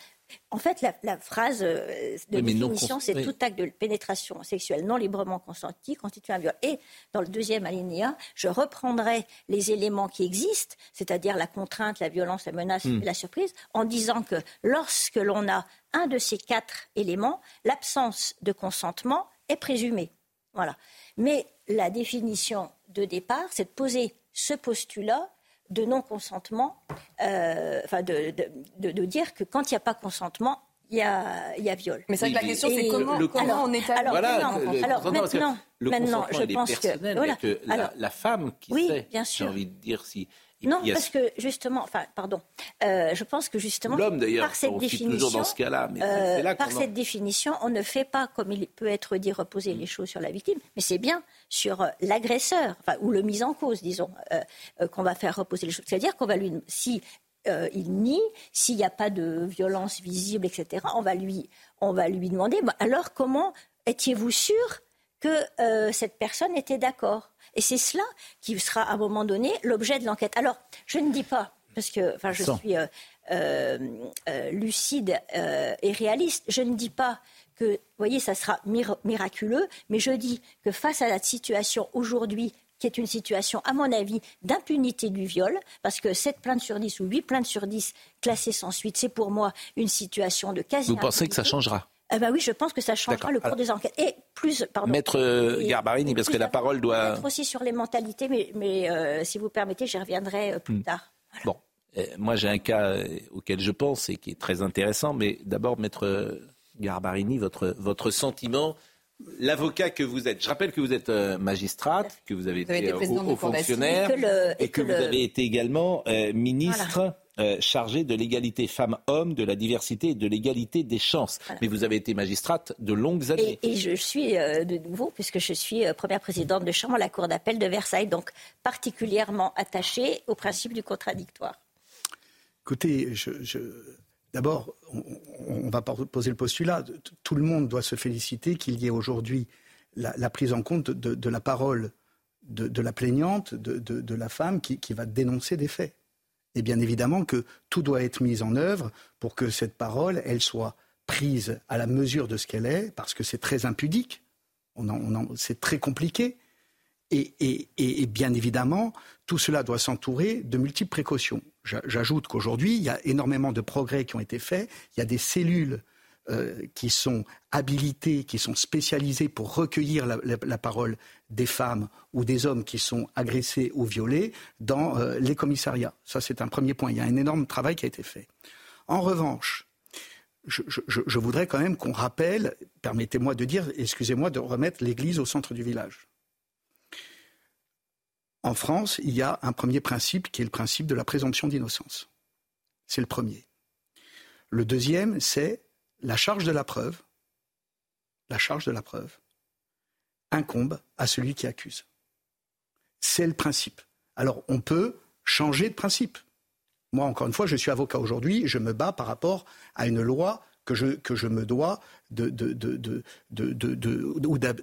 En fait, la, phrase euh, de définition, c'est tout acte de pénétration sexuelle non librement consenti constitue un viol. Et dans le deuxième alinéa, je reprendrai les éléments qui existent, c'est-à-dire la contrainte, la violence, la menace hmm. et la surprise, en disant que lorsque l'on a un de ces quatre éléments, l'absence de consentement est présumée. Voilà. Mais la définition de départ, c'est de poser ce postulat de non-consentement, euh, enfin de, de, dire que quand il n'y a pas consentement, il y a, y a, viol. Mais c'est que la question, c'est comment, comment on établit alors, alors, maintenant, maintenant, je pense que, voilà, que la, la, femme qui oui, sait, bien sûr. j'ai envie de dire si non, parce que justement, enfin, pardon, euh, je pense que justement, par cette définition, dans ce cas-là, euh, par cette définition, on ne fait pas, comme il peut être dit, reposer les choses sur la victime, mais c'est bien sur euh, l'agresseur, enfin, ou le mis en cause, disons, qu'on va faire reposer les choses. C'est-à-dire qu'on va lui, si il nie, s'il n'y a pas de violence visible, etc., on va lui, on va lui demander, alors comment étiez-vous sûr que cette personne était d'accord? Et c'est cela qui sera à un moment donné l'objet de l'enquête. Alors, je ne dis pas, parce que enfin, je suis euh, euh, euh, lucide et réaliste, je ne dis pas que, vous voyez, ça sera miraculeux, mais je dis que face à la situation aujourd'hui qui est une situation, à mon avis, d'impunité du viol, parce que 7 plaintes sur 10 ou 8 plaintes sur 10 classées sans suite, c'est pour moi une situation de quasi. Vous pensez que ça changera? Eh ben oui, je pense que ça changera le cours des enquêtes. Et plus, pardon. Maître euh, Garbarini, parce que la parole doit. aussi sur les mentalités, mais, mais euh, si vous permettez, j'y reviendrai euh, plus hmm. tard. Bon, moi j'ai un cas auquel je pense et qui est très intéressant, mais d'abord, Maître Garbarini, votre, votre sentiment l'avocat que vous êtes. Je rappelle que vous êtes magistrate, que vous avez été, haut, fonctionnaire et que, vous avez été également ministre euh, chargé de l'égalité femmes-hommes, de la diversité et de l'égalité des chances. Mais vous avez été magistrate de longues années. Et, je suis euh, de nouveau, puisque je suis euh, première présidente de chambre à la Cour d'appel de Versailles, donc particulièrement attachée au principe du contradictoire. Écoutez, d'abord, on, va poser le postulat. Tout le monde doit se féliciter qu'il y ait aujourd'hui la, prise en compte de, la parole de, la plaignante, de, la femme qui va dénoncer des faits. Et bien évidemment que tout doit être mis en œuvre pour que cette parole, soit prise à la mesure de ce qu'elle est, parce que c'est très impudique, c'est très compliqué. Et, bien évidemment, tout cela doit s'entourer de multiples précautions. J'ajoute qu'aujourd'hui, il y a énormément de progrès qui ont été faits. Il y a des cellules euh, qui sont habilités, qui sont spécialisés pour recueillir la, parole des femmes ou des hommes qui sont agressés ou violés dans euh, les commissariats. Ça, c'est un premier point. Il y a un énorme travail qui a été fait. En revanche, je, je voudrais quand même qu'on rappelle, permettez-moi de dire, excusez-moi de remettre l'église au centre du village. En France, il y a un premier principe qui est le principe de la présomption d'innocence. C'est le premier. Le deuxième, c'est la charge de la preuve, incombe à celui qui accuse. C'est le principe. Alors on peut changer de principe. Moi, encore une fois, je suis avocat aujourd'hui, je me bats par rapport à une loi que je, me dois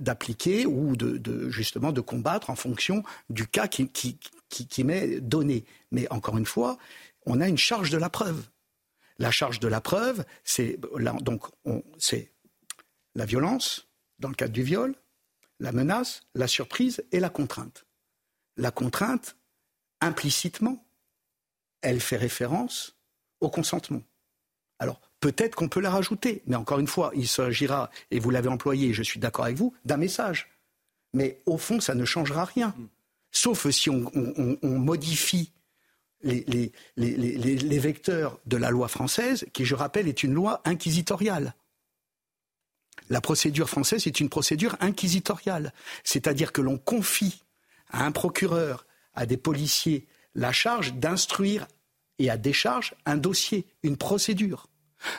d'appliquer ou de, justement de combattre en fonction du cas qui m'est donné. Mais encore une fois, on a une charge de la preuve. La charge de la preuve, c'est donc c'est la violence dans le cadre du viol, la menace, la surprise et la contrainte. La contrainte, implicitement, elle fait référence au consentement. Alors, peut-être qu'on peut la rajouter, mais encore une fois, il s'agira, et vous l'avez employé, je suis d'accord avec vous, d'un message. Mais au fond, ça ne changera rien. Sauf si on modifie les, vecteurs de la loi française, qui, je rappelle, est une loi inquisitoriale. La procédure française est une procédure inquisitoriale, c'est-à-dire que l'on confie à un procureur, à des policiers, la charge d'instruire et à décharge un dossier, une procédure.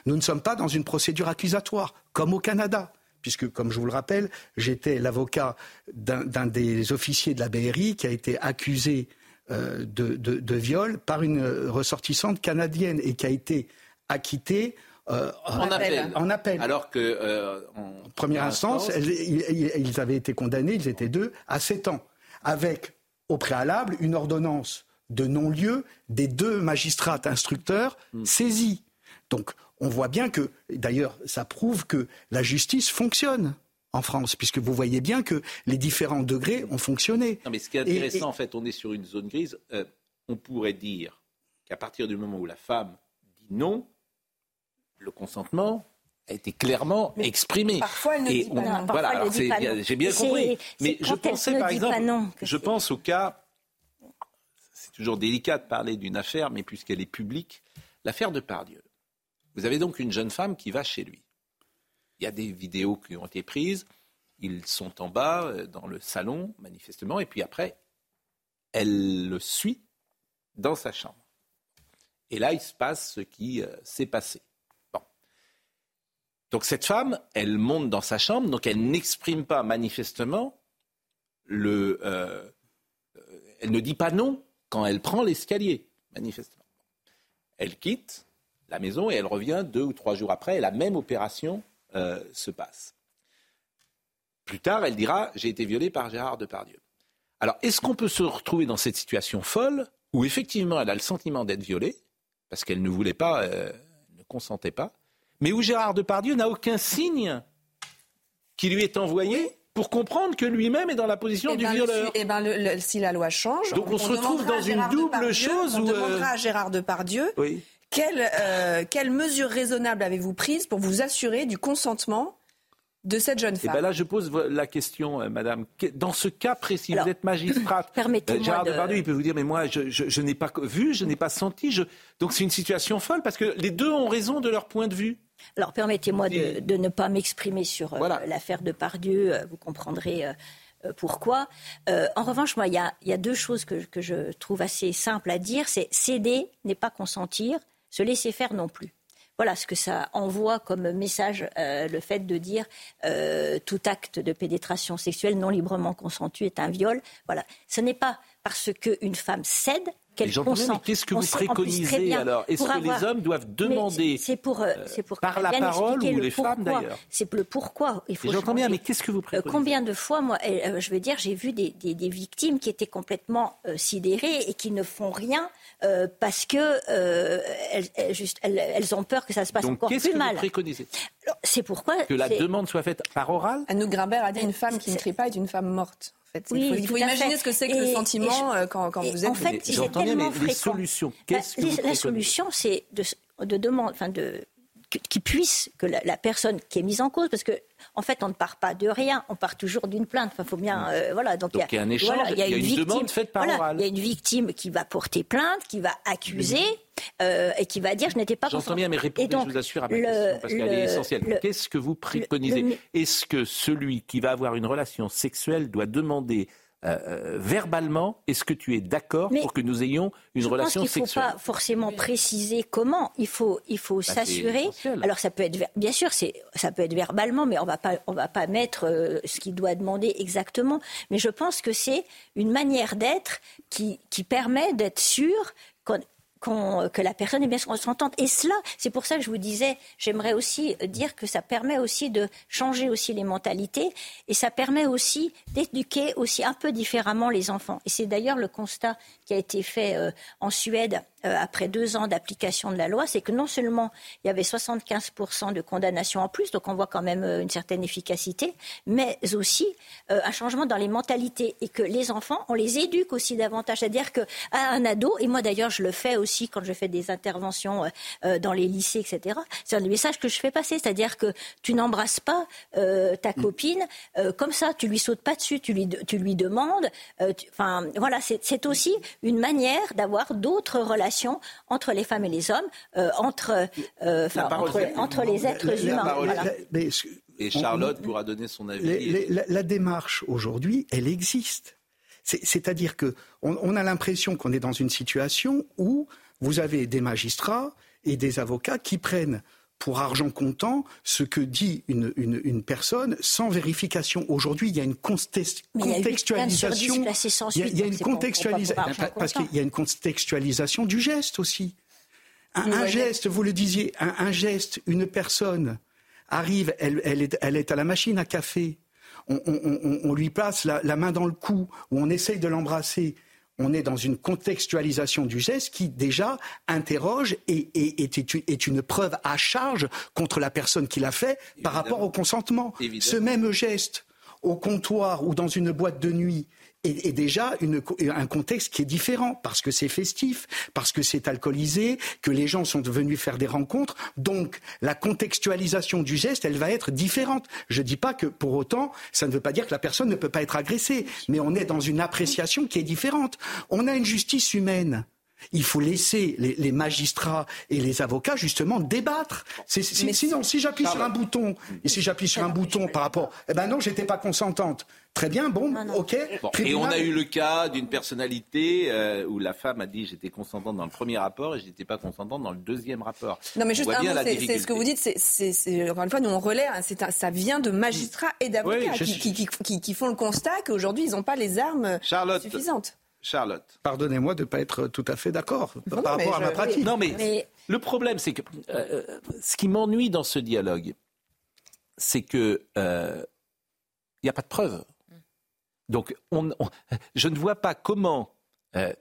Nous ne sommes pas dans une procédure accusatoire, comme au Canada, puisque, comme je vous le rappelle, j'étais l'avocat d'un des officiers de la BRI qui a été accusé de, de, viol par une ressortissante canadienne et qui a été acquittée en, appel. en, appel. Alors que en première instance, ils, avaient été condamnés, ils étaient deux, à 7 ans, avec au préalable une ordonnance de non-lieu des deux magistrats instructeurs hmm. saisis. Donc on voit bien que, d'ailleurs, ça prouve que la justice fonctionne en France, puisque vous voyez bien que les différents degrés ont fonctionné. Non, mais ce qui est intéressant, en fait, on est sur une zone grise. Euh, on pourrait dire qu'à partir du moment où la femme dit non, le consentement a été clairement exprimé. Parfois, elle ne dit pas non. Voilà, j'ai bien compris. Mais je pensais, par exemple, je pense au cas, c'est toujours délicat de parler d'une affaire, mais puisqu'elle est publique, l'affaire de Pardieu. Vous avez donc une jeune femme qui va chez lui. Il y a des vidéos qui ont été prises. Ils sont en bas, euh, dans le salon, manifestement, et puis après, elle le suit dans sa chambre. Et là, il se passe ce qui euh, s'est passé. Donc cette femme, elle monte dans sa chambre, donc elle n'exprime pas manifestement le. Euh, elle ne dit pas non quand elle prend l'escalier, manifestement. Elle quitte, la maison et elle revient deux ou trois jours après la même opération euh, se passe. Plus tard, elle dira J'ai été violée par Gérard Depardieu. Alors, est-ce qu'on peut se retrouver dans cette situation folle où effectivement elle a le sentiment d'être violée parce qu'elle ne voulait pas, euh, ne consentait pas, mais où Gérard Depardieu n'a aucun signe qui lui est envoyé pour comprendre que lui-même est dans la position eh du ben, violeur? Eh ben, si la loi change, donc on, se retrouve dans une double chose. On demandera à Gérard Depardieu oui. Quelle, euh, quelle mesure raisonnable avez-vous prise pour vous assurer du consentement de cette jeune femme. Et ben là, je pose la question, euh, Madame. Dans ce cas précis, vous êtes magistrate. Permettez-moi euh, Gérard Depardieu, il peut vous dire, mais moi, je, je, n'ai pas vu, je n'ai pas senti. Je... Donc c'est une situation folle parce que les deux ont raison de leur point de vue. Alors permettez-moi de, de, ne pas m'exprimer sur l'affaire de Pardieu. Vous comprendrez. pourquoi. en revanche, moi, il y a, y a, deux choses que, que, je trouve assez simples à dire. C'est céder n'est pas consentir, se laisser faire non plus. Voilà ce que ça envoie comme message, euh, le fait de dire euh, tout acte de pénétration sexuelle non librement consenti est un viol. Voilà, ce n'est pas parce qu'une femme cède qu'elle consent. Qu'est-ce que vous préconisez alors? Est-ce que les hommes doivent demander C'est pour, euh, c'est pour par la parole ou les femmes d'ailleurs C'est le pourquoi. Il faut J'entends bien, mais qu'est-ce que vous préconisez? Combien de fois, moi, je veux dire, j'ai vu des, des, victimes qui étaient complètement sidérées et qui ne font rien euh, parce que euh, elles, juste, elles, ont peur que ça se passe encore plus mal. C'est pourquoi que la demande soit faite par oral? Anouk Grimbert a dit une femme qui ne crie pas est une femme morte. Fait, il faut, imaginer ce que c'est que le sentiment euh, quand, quand vous êtes. En fait, c'est tellement les solutions. Bah, la solution, c'est de, de demander, enfin de qui puisse, que la, personne qui est mise en cause, parce que en fait, on ne part pas de rien, on part toujours d'une plainte. Enfin, faut bien, euh, voilà. Donc, il y, a un échange, il y a, une, victime, demande faite par Il y a une victime qui va porter plainte, qui va accuser. Euh, et qui va dire je n'étais pas J'entends bien, mais répondez, je vous assure, à ma question, parce qu'elle est essentielle. Qu'est-ce que vous préconisez? Est-ce que celui qui va avoir une relation sexuelle doit demander euh, euh, verbalement, est-ce que tu es d'accord pour que nous ayons une relation sexuelle Il ne faut pas forcément préciser comment. Il faut, il faut bah, s'assurer. Alors ça peut être, bien sûr, c'est, ça peut être verbalement, mais on va pas, on va pas mettre euh, ce qu'il doit demander exactement. Mais je pense que c'est une manière d'être qui, qui permet d'être sûr que la personne est bien consentante. Et cela, c'est pour ça que je vous disais, j'aimerais aussi dire que ça permet aussi de changer aussi les mentalités et ça permet aussi d'éduquer aussi un peu différemment les enfants. Et c'est d'ailleurs le constat qui a été fait euh, en Suède euh, après deux ans d'application de la loi, c'est que non seulement il y avait 75% de condamnations en plus, donc on voit quand même euh, une certaine efficacité, mais aussi euh, un changement dans les mentalités et que les enfants, on les éduque aussi davantage. C'est-à-dire qu'à un ado, et moi d'ailleurs je le fais aussi quand je fais des interventions dans les lycées, etc., c'est un des messages que je fais passer, c'est-à-dire que tu n'embrasses pas ta copine comme ça, tu lui sautes pas dessus, tu lui, tu lui demandes. Enfin, voilà, c'est aussi une manière d'avoir d'autres relations entre les femmes et les hommes, euh, entre, euh, entre, les êtres humains. et Charlotte pourra donner son avis. la, démarche aujourd'hui, elle existe. C'est-à-dire que on, a l'impression qu'on est dans une situation où vous avez des magistrats et des avocats qui prennent pour argent comptant ce que dit une, une, personne sans vérification. Aujourd'hui, il y a une contextualisation. Il y a, une contextualisation parce qu'il y a une contextualisation du geste aussi. Un, geste, vous le disiez, un, geste, une personne arrive, elle, est, elle, est, à la machine à café, on, lui passe la, la, main dans le cou ou on essaye de l'embrasser on est dans une contextualisation du geste qui déjà interroge et, est, une preuve à charge contre la personne qui l'a fait par rapport au consentement. Ce même geste au comptoir ou dans une boîte de nuit est, déjà un contexte qui est différent parce que c'est festif, parce que c'est alcoolisé, que les gens sont venus faire des rencontres. Donc la contextualisation du geste, elle va être différente. Je ne dis pas que pour autant, ça ne veut pas dire que la personne ne peut pas être agressée, mais on est dans une appréciation qui est différente. On a une justice humaine. Il faut laisser les, magistrats et les avocats justement débattre. sinon, si j'appuie sur un bouton et si j'appuie sur un bouton par rapport, eh ben non, j'étais pas consentante. Très bien, bon, ok. et on a eu le cas d'une personnalité euh, où la femme a dit j'étais consentante dans le premier rapport et je n'étais pas consentante dans le deuxième rapport. Non, mais juste c'est ce que vous dites, c'est encore une fois, nous on relaie, hein, ça vient de magistrats et d'avocats qui, font le constat qu'aujourd'hui ils n'ont pas les armes suffisantes. Charlotte. Pardonnez-moi de ne pas être tout à fait d'accord par rapport à ma pratique. Non, mais, le problème, c'est que euh, ce qui m'ennuie dans ce dialogue, c'est que il euh, n'y a pas de preuves. Donc, je ne vois pas comment, euh,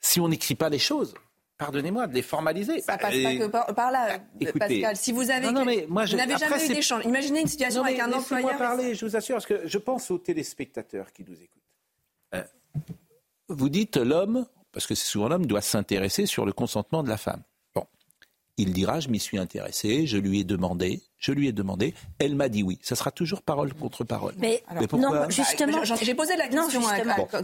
si on n'écrit pas les choses, pardonnez-moi, de les formaliser. Ça passe pas que par, là, bah, Pascal. Si vous avez, non, mais moi, vous n'avez jamais eu d'échange. Imaginez une situation avec un employeur. Laissez-moi parler, je vous assure, parce que je pense aux téléspectateurs qui nous écoutent. Euh, vous dites l'homme, parce que c'est souvent l'homme, doit s'intéresser sur le consentement de la femme. Bon, il dira, je m'y suis intéressé, je lui ai demandé, je lui ai demandé, elle m'a dit oui. Ça sera toujours parole contre parole. Mais, pourquoi non, justement, j'ai posé la question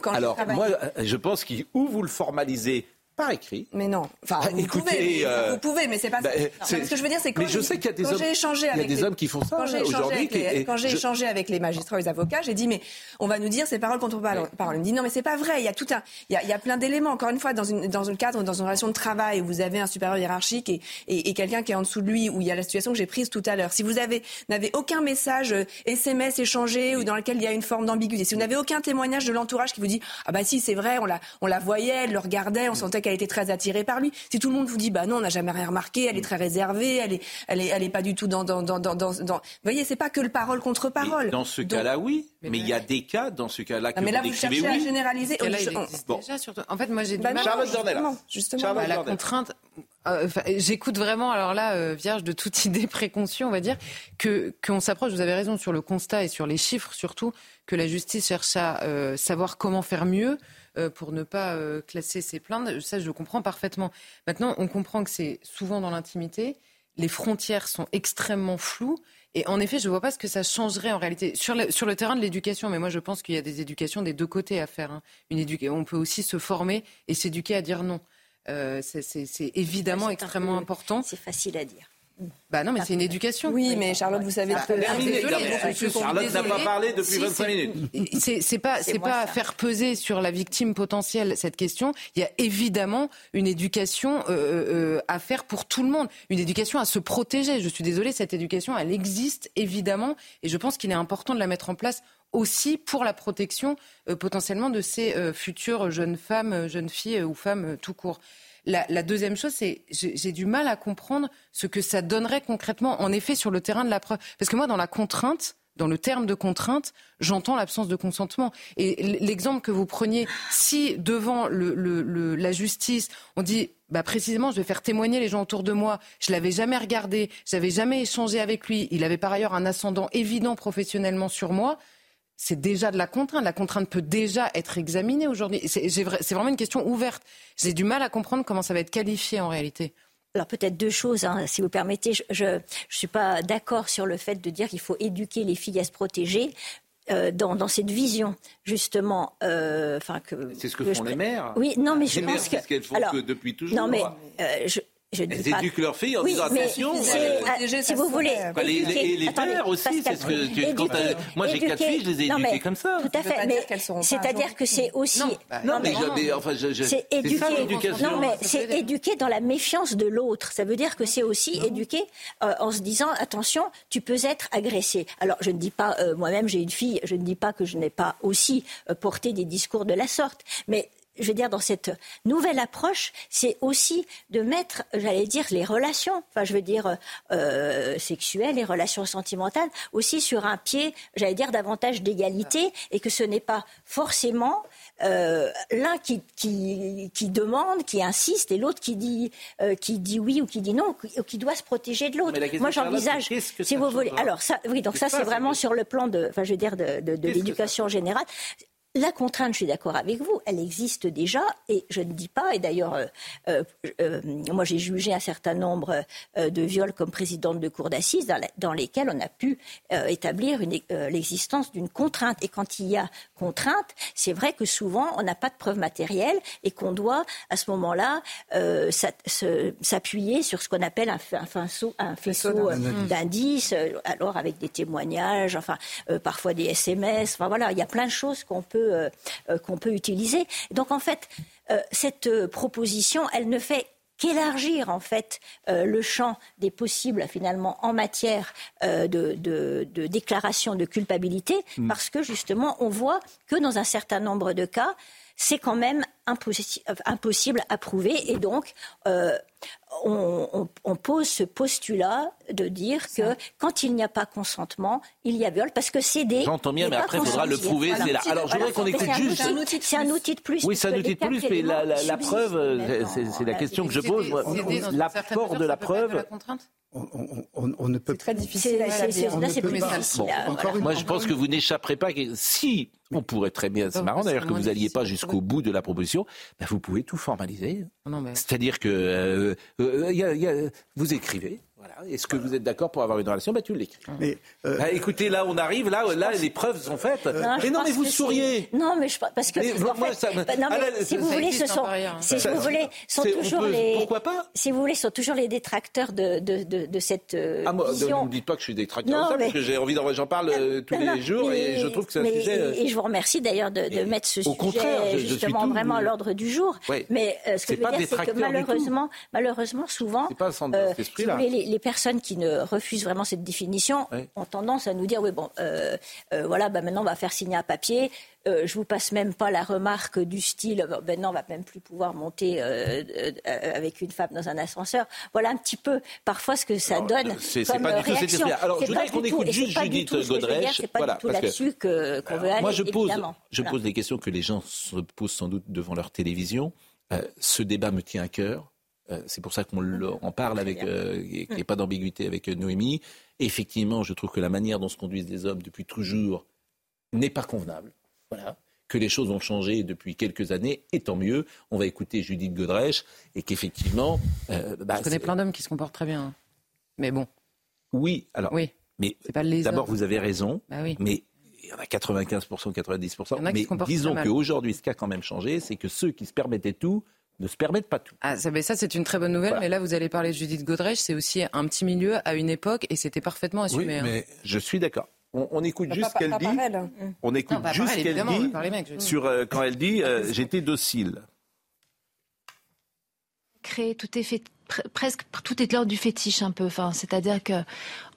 quand, alors, moi, je pense qu'il ou vous le formalisez par écrit. Mais non. Enfin, ah, vous, pouvez, euh, vous pouvez, mais c'est pas. Bah, ce que je veux dire, c'est que mais je sais qu'il y a des hommes. Échangé avec des hommes qui font ça aujourd'hui. Quand j'ai échangé avec les magistrats, et les avocats, j'ai dit mais on va nous dire c'est parole contre parole. Il me dit non mais c'est pas vrai. Il y a tout un, il y a, il y a plein d'éléments. Encore une fois, dans une dans un cadre, dans une relation de travail où vous avez un supérieur hiérarchique et, et, et quelqu'un qui est en dessous de lui, où il y a la situation que j'ai prise tout à l'heure. Si vous avez n'avez aucun message SMS euh, échangé ou dans lequel il y a une forme d'ambiguïté, si vous n'avez aucun témoignage de l'entourage qui vous dit ah bah si c'est vrai, on la on la voyait, elle le regardait, on sentait qu'elle était très attirée par lui. Si tout le monde vous dit, bah non, on n'a jamais rien remarqué, elle est très réservée, elle est, elle est, elle est pas du tout dans, dans, dans, dans, dans... Vous voyez, c'est pas que le parole contre parole. dans ce cas-là, oui. Mais il y a des cas dans ce cas-là que mais là, vous, cherchez oui. à généraliser. bon. déjà, surtout. En fait, moi, j'ai du bah, mal. Charlotte Dornella. Justement, bah, la contrainte. Euh, J'écoute vraiment, alors là, euh, vierge de toute idée préconçue, on va dire, que qu'on s'approche. Vous avez raison sur le constat et sur les chiffres, surtout que la justice cherche à euh, savoir comment faire mieux. Euh, pour ne pas euh, classer ses plaintes. Ça, je comprends parfaitement. Maintenant, on comprend que c'est souvent dans l'intimité. Les frontières sont extrêmement floues. Et en effet, je ne vois pas ce que ça changerait en réalité. Sur le, sur le terrain de l'éducation, mais moi je pense qu'il y a des éducations des deux côtés à faire. Hein. Une on peut aussi se former et s'éduquer à dire non. Euh, c'est évidemment extrêmement important. C'est facile à dire. Bah non, mais c'est une éducation. Oui, mais Charlotte, vous savez. Ah, Charlotte n'a pas parlé depuis 25 minutes. C'est pas, c'est pas faire peser sur la victime potentielle cette question. Il y a évidemment une éducation euh, euh, à faire pour tout le monde, une éducation à se protéger. Je suis désolée, cette éducation, elle existe évidemment, et je pense qu'il est important de la mettre en place aussi pour la protection euh, potentiellement de ces futures jeunes femmes, jeunes filles ou femmes tout court. La, deuxième chose, c'est j'ai du mal à comprendre ce que ça donnerait concrètement, en effet, sur le terrain de la preuve. Parce que moi, dans la contrainte, dans le terme de contrainte, j'entends l'absence de consentement. Et l'exemple que vous preniez, si devant la justice, on dit bah précisément, je vais faire témoigner les gens autour de moi. Je l'avais jamais regardé, j'avais jamais échangé avec lui. Il avait par ailleurs un ascendant évident professionnellement sur moi c'est déjà de la contrainte. La contrainte peut déjà être examinée aujourd'hui. C'est vraiment une question ouverte. J'ai du mal à comprendre comment ça va être qualifié en réalité. Alors peut-être deux choses, hein, si vous permettez. Je ne suis pas d'accord sur le fait de dire qu'il faut éduquer les filles à se protéger. Euh, dans, cette vision justement, euh, enfin que c'est ce que, font les mères. Oui, non, mais je pense que, qu'elles font que depuis toujours. Non, mais euh, je, je dis Elles éduquent leurs filles en disant attention. si vous voulez. et les pères aussi, c'est ce que moi j'ai quatre filles, je les ai éduquées comme ça. Tout à fait. Mais c'est-à-dire que c'est aussi. Non, mais enfin, c'est éduquer. Non, mais c'est éduquer dans la méfiance de l'autre. Ça veut dire que c'est aussi éduquer euh, en se disant attention, tu peux être agressé. Alors je ne dis pas, euh, moi-même j'ai une fille, je ne dis pas que je n'ai pas aussi euh, porté des discours de la sorte, mais je veux dire, dans cette nouvelle approche, c'est aussi de mettre, j'allais dire, les relations, enfin, je veux dire, euh, sexuelles, les relations sentimentales, aussi sur un pied, j'allais dire, davantage d'égalité, et que ce n'est pas forcément euh, l'un qui, qui, qui, demande, qui insiste, et l'autre qui dit, euh, qui dit oui ou qui dit non, ou qui, doit se protéger de l'autre. Moi, j'envisage, si vous voulez. Alors, ça, oui, donc ça, c'est vraiment sur le plan de, enfin, je veux dire, de, de, de l'éducation générale. La contrainte, je suis d'accord avec vous, elle existe déjà et je ne dis pas, et d'ailleurs, euh, euh, euh, moi j'ai jugé un certain nombre de viols comme présidente de cour d'assises dans, lesquels on a pu établir l'existence d'une contrainte. Et quand il y a contrainte, c'est vrai que souvent on n'a pas de preuves matérielles et qu'on doit à ce moment-là s'appuyer sur ce qu'on appelle un, faisceau, un faisceau d'indices, alors avec des témoignages, enfin parfois des SMS, enfin voilà, il y a plein de choses qu'on peut euh, euh, qu'on peut utiliser. Donc en fait, euh, cette proposition, elle ne fait qu'élargir en fait le champ des possibles finalement en matière de, déclaration de culpabilité mm. parce que justement on voit que dans un certain nombre de cas c'est quand même impossible à prouver et donc on, pose ce postulat de dire que quand il n'y a pas consentement, il y a viol, parce que c'est des. J'entends bien, mais après, il faudra le prouver. C'est là. Alors, je voudrais qu'on écoute juste. C'est un outil de plus. Oui, c'est un outil de plus, mais la, preuve, c'est la question que je pose. L'apport de la preuve. On, ne peut C'est très difficile. Là, c'est plus difficile. Moi, je pense que vous n'échapperez pas. Si on pourrait très bien, c'est marrant d'ailleurs que vous n'alliez pas jusqu'au bout de la proposition, ben, vous pouvez tout formaliser. C'est-à-dire que euh, euh, vous écrivez, est-ce que vous êtes d'accord pour avoir une relation bah, Tu l'écris. Mais euh, bah, écoutez, là, on arrive, là, là, les preuves sont faites. Non, mais non, mais vous souriez. Non, mais je parce que. si vous voulez, ce sont, si vous voulez, sont toujours les. Pourquoi pas Si vous voulez, sont toujours les détracteurs de de, de, de cette euh, ah, moi, Ne me dites pas que je suis détracteur de ça, parce que j'ai envie d'en j'en parle euh, tous les jours et je trouve que c'est un sujet. Et je vous remercie d'ailleurs de mettre ce sujet justement vraiment à l'ordre du jour. Mais ce que je veux dire, c'est que malheureusement, malheureusement, souvent, les personnes qui ne refusent vraiment cette définition ont tendance à nous dire oui bon euh, euh, voilà bah, maintenant on va faire signer un papier. Euh, je vous passe même pas la remarque du style maintenant on va même plus pouvoir monter avec une femme dans un ascenseur. Voilà un petit peu parfois ce que ça donne c'est pas du tout cet alors je voudrais qu'on écoute juste Judith Godrèche. c'est pas voilà, du tout là-dessus qu'on veut aller moi je pose je pose des questions que les gens se posent sans doute devant leur télévision. Ce débat me tient à cœur euh, c'est pour ça qu'on en parle avec, euh, qu'il n'y ait pas d'ambiguïté avec euh, Noémie. effectivement, je trouve que la manière dont se conduisent les hommes depuis toujours n'est pas convenable. Voilà. Que les choses ont changé depuis quelques années, et tant mieux. On va écouter Judith Godrèche, et qu'effectivement. Bah, je connais plein d'hommes qui se comportent très bien. Hein. Mais bon. Oui, alors. Oui. Mais d'abord, vous avez raison. Bah oui. Mais il y en a 95%, 90%. mais disons qu'aujourd'hui, ce qui a quand même changé, c'est que ceux qui se permettaient tout ne se permettent pas tout. Ah, ça, ça c'est une très bonne nouvelle, mais là, vous allez parler de Judith Godrèche, c'est aussi un petit milieu à une époque, et c'était parfaitement assumé. Oui, hein. mais je suis d'accord. On, écoute juste ce qu'elle dit. On écoute juste ce qu'elle dit sur euh, quand elle dit euh, j'étais docile. Créer tout est fait, presque tout est l'ordre du fétiche un peu. Enfin, c'est-à-dire que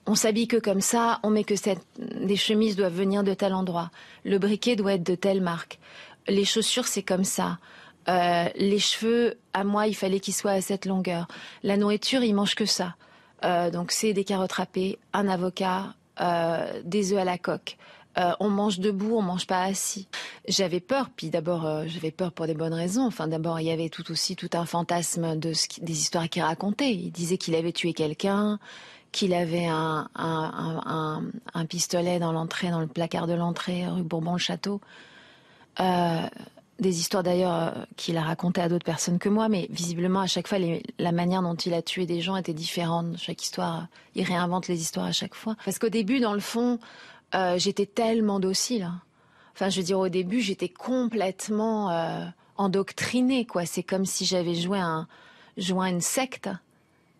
on s'habille que comme ça, on met que cette, des chemises doivent venir de tel endroit, le briquet doit être de telle marque, les chaussures c'est comme ça. Euh, les cheveux, à moi, il fallait qu'ils soient à cette longueur. La nourriture, il mange que ça. Euh, donc c'est des carottes râpées, un avocat, euh, des œufs à la coque. on mange debout, on mange pas assis. J'avais peur, puis d'abord j'avais peur pour des bonnes raisons. Enfin d'abord il y avait tout aussi tout un fantasme de des histoires qu'il racontait. Il disait qu'il avait tué quelqu'un, qu'il avait un, pistolet dans l'entrée, dans le placard de l'entrée, rue Bourbon-le-Château des histoires d'ailleurs euh, qu'il a racontées à d'autres personnes que moi, mais visiblement à chaque fois la manière dont il a tué des gens était différente. Chaque histoire, il réinvente les histoires à chaque fois. Parce qu'au début, dans le fond, euh, j'étais tellement docile. Hein. Enfin, je veux dire, au début, j'étais complètement euh, endoctrinée, quoi. C'est comme si j'avais joué un, joué une secte.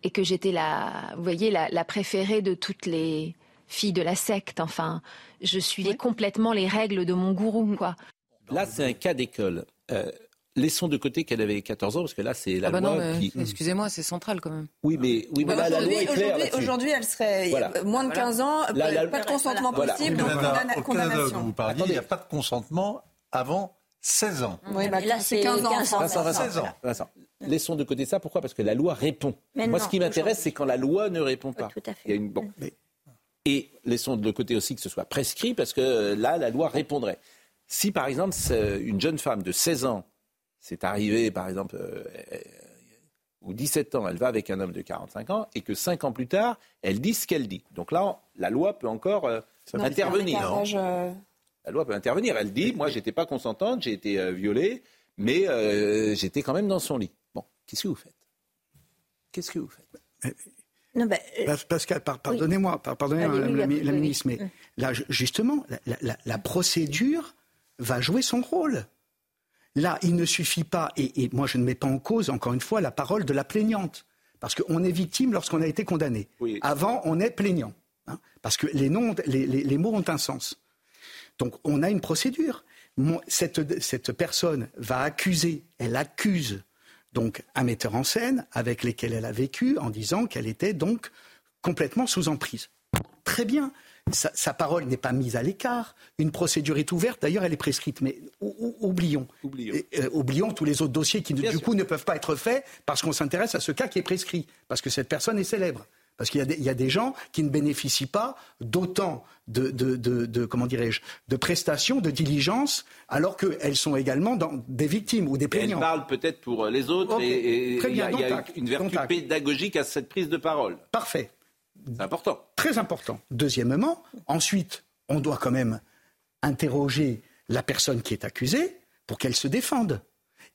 et que j'étais la, vous voyez, la, préférée de toutes les filles de la secte. Enfin, je suivais complètement les règles de mon gourou, quoi. Là, c'est un cas d'école. Euh, laissons de côté qu'elle avait 14 ans, parce que là, c'est la ah bah loi qui... Excusez-moi, c'est central quand même. Oui, mais, oui, mais bah, la loi est claire Aujourd'hui, elle serait moins de 15 ans, pas de consentement possible, donc Au Canada, dont vous parliez, il n'y a pas de consentement avant 16 ans. Oui, bah, là, c'est 15 ans. 16 ans. Laissons de côté ça. Pourquoi? Parce que la loi répond. Moi, ce qui m'intéresse, c'est quand la loi ne répond pas. tout à fait. Il y a une... bon. Et laissons de côté aussi que ce soit prescrit, parce que là, la loi répondrait. Si, par exemple, une jeune femme de 16 ans, c'est arrivé, par exemple, euh, ou 17 ans, elle va avec un homme de 45 ans, et que 5 ans plus tard, elle dit ce qu'elle dit. Donc là, la loi peut encore euh, intervenir. Euh, la loi peut intervenir. Elle dit, moi, j'étais pas consentante, j'ai été violée, mais j'étais quand même dans son lit. Bon, qu'est-ce que vous faites? Qu'est-ce que vous faites? Non, ben, Pascal, pardonnez-moi, pardonnez-moi, la, ministre, mais là, justement, la, procédure va jouer son rôle. Là, il ne suffit pas, et, moi je ne mets pas en cause, encore une fois, la parole de la plaignante. Parce qu'on est victime lorsqu'on a été condamné. Avant, on est plaignant. Hein, parce que les, noms, les, mots ont un sens. Donc on a une procédure. cette, cette personne va accuser, elle accuse donc un metteur en scène avec lequel elle a vécu en disant qu'elle était donc complètement sous emprise. Très bien. Sa, parole n'est pas mise à l'écart. Une procédure est ouverte. D'ailleurs, elle est prescrite. Mais oublions. Euh, oublions. tous les autres dossiers qui, du coup, ne peuvent pas être faits parce qu'on s'intéresse à ce cas qui est prescrit. Parce que cette personne est célèbre. Parce qu'il y, a des gens qui ne bénéficient pas d'autant de, comment dirais-je, de prestations, de diligence, alors qu'elles sont également des victimes ou des plaignants. Elle parle peut-être pour les autres et, il y a, une vertu pédagogique à cette prise de parole. Parfait. Important. Très important. Deuxièmement, ensuite, on doit quand même interroger la personne qui est accusée pour qu'elle se défende.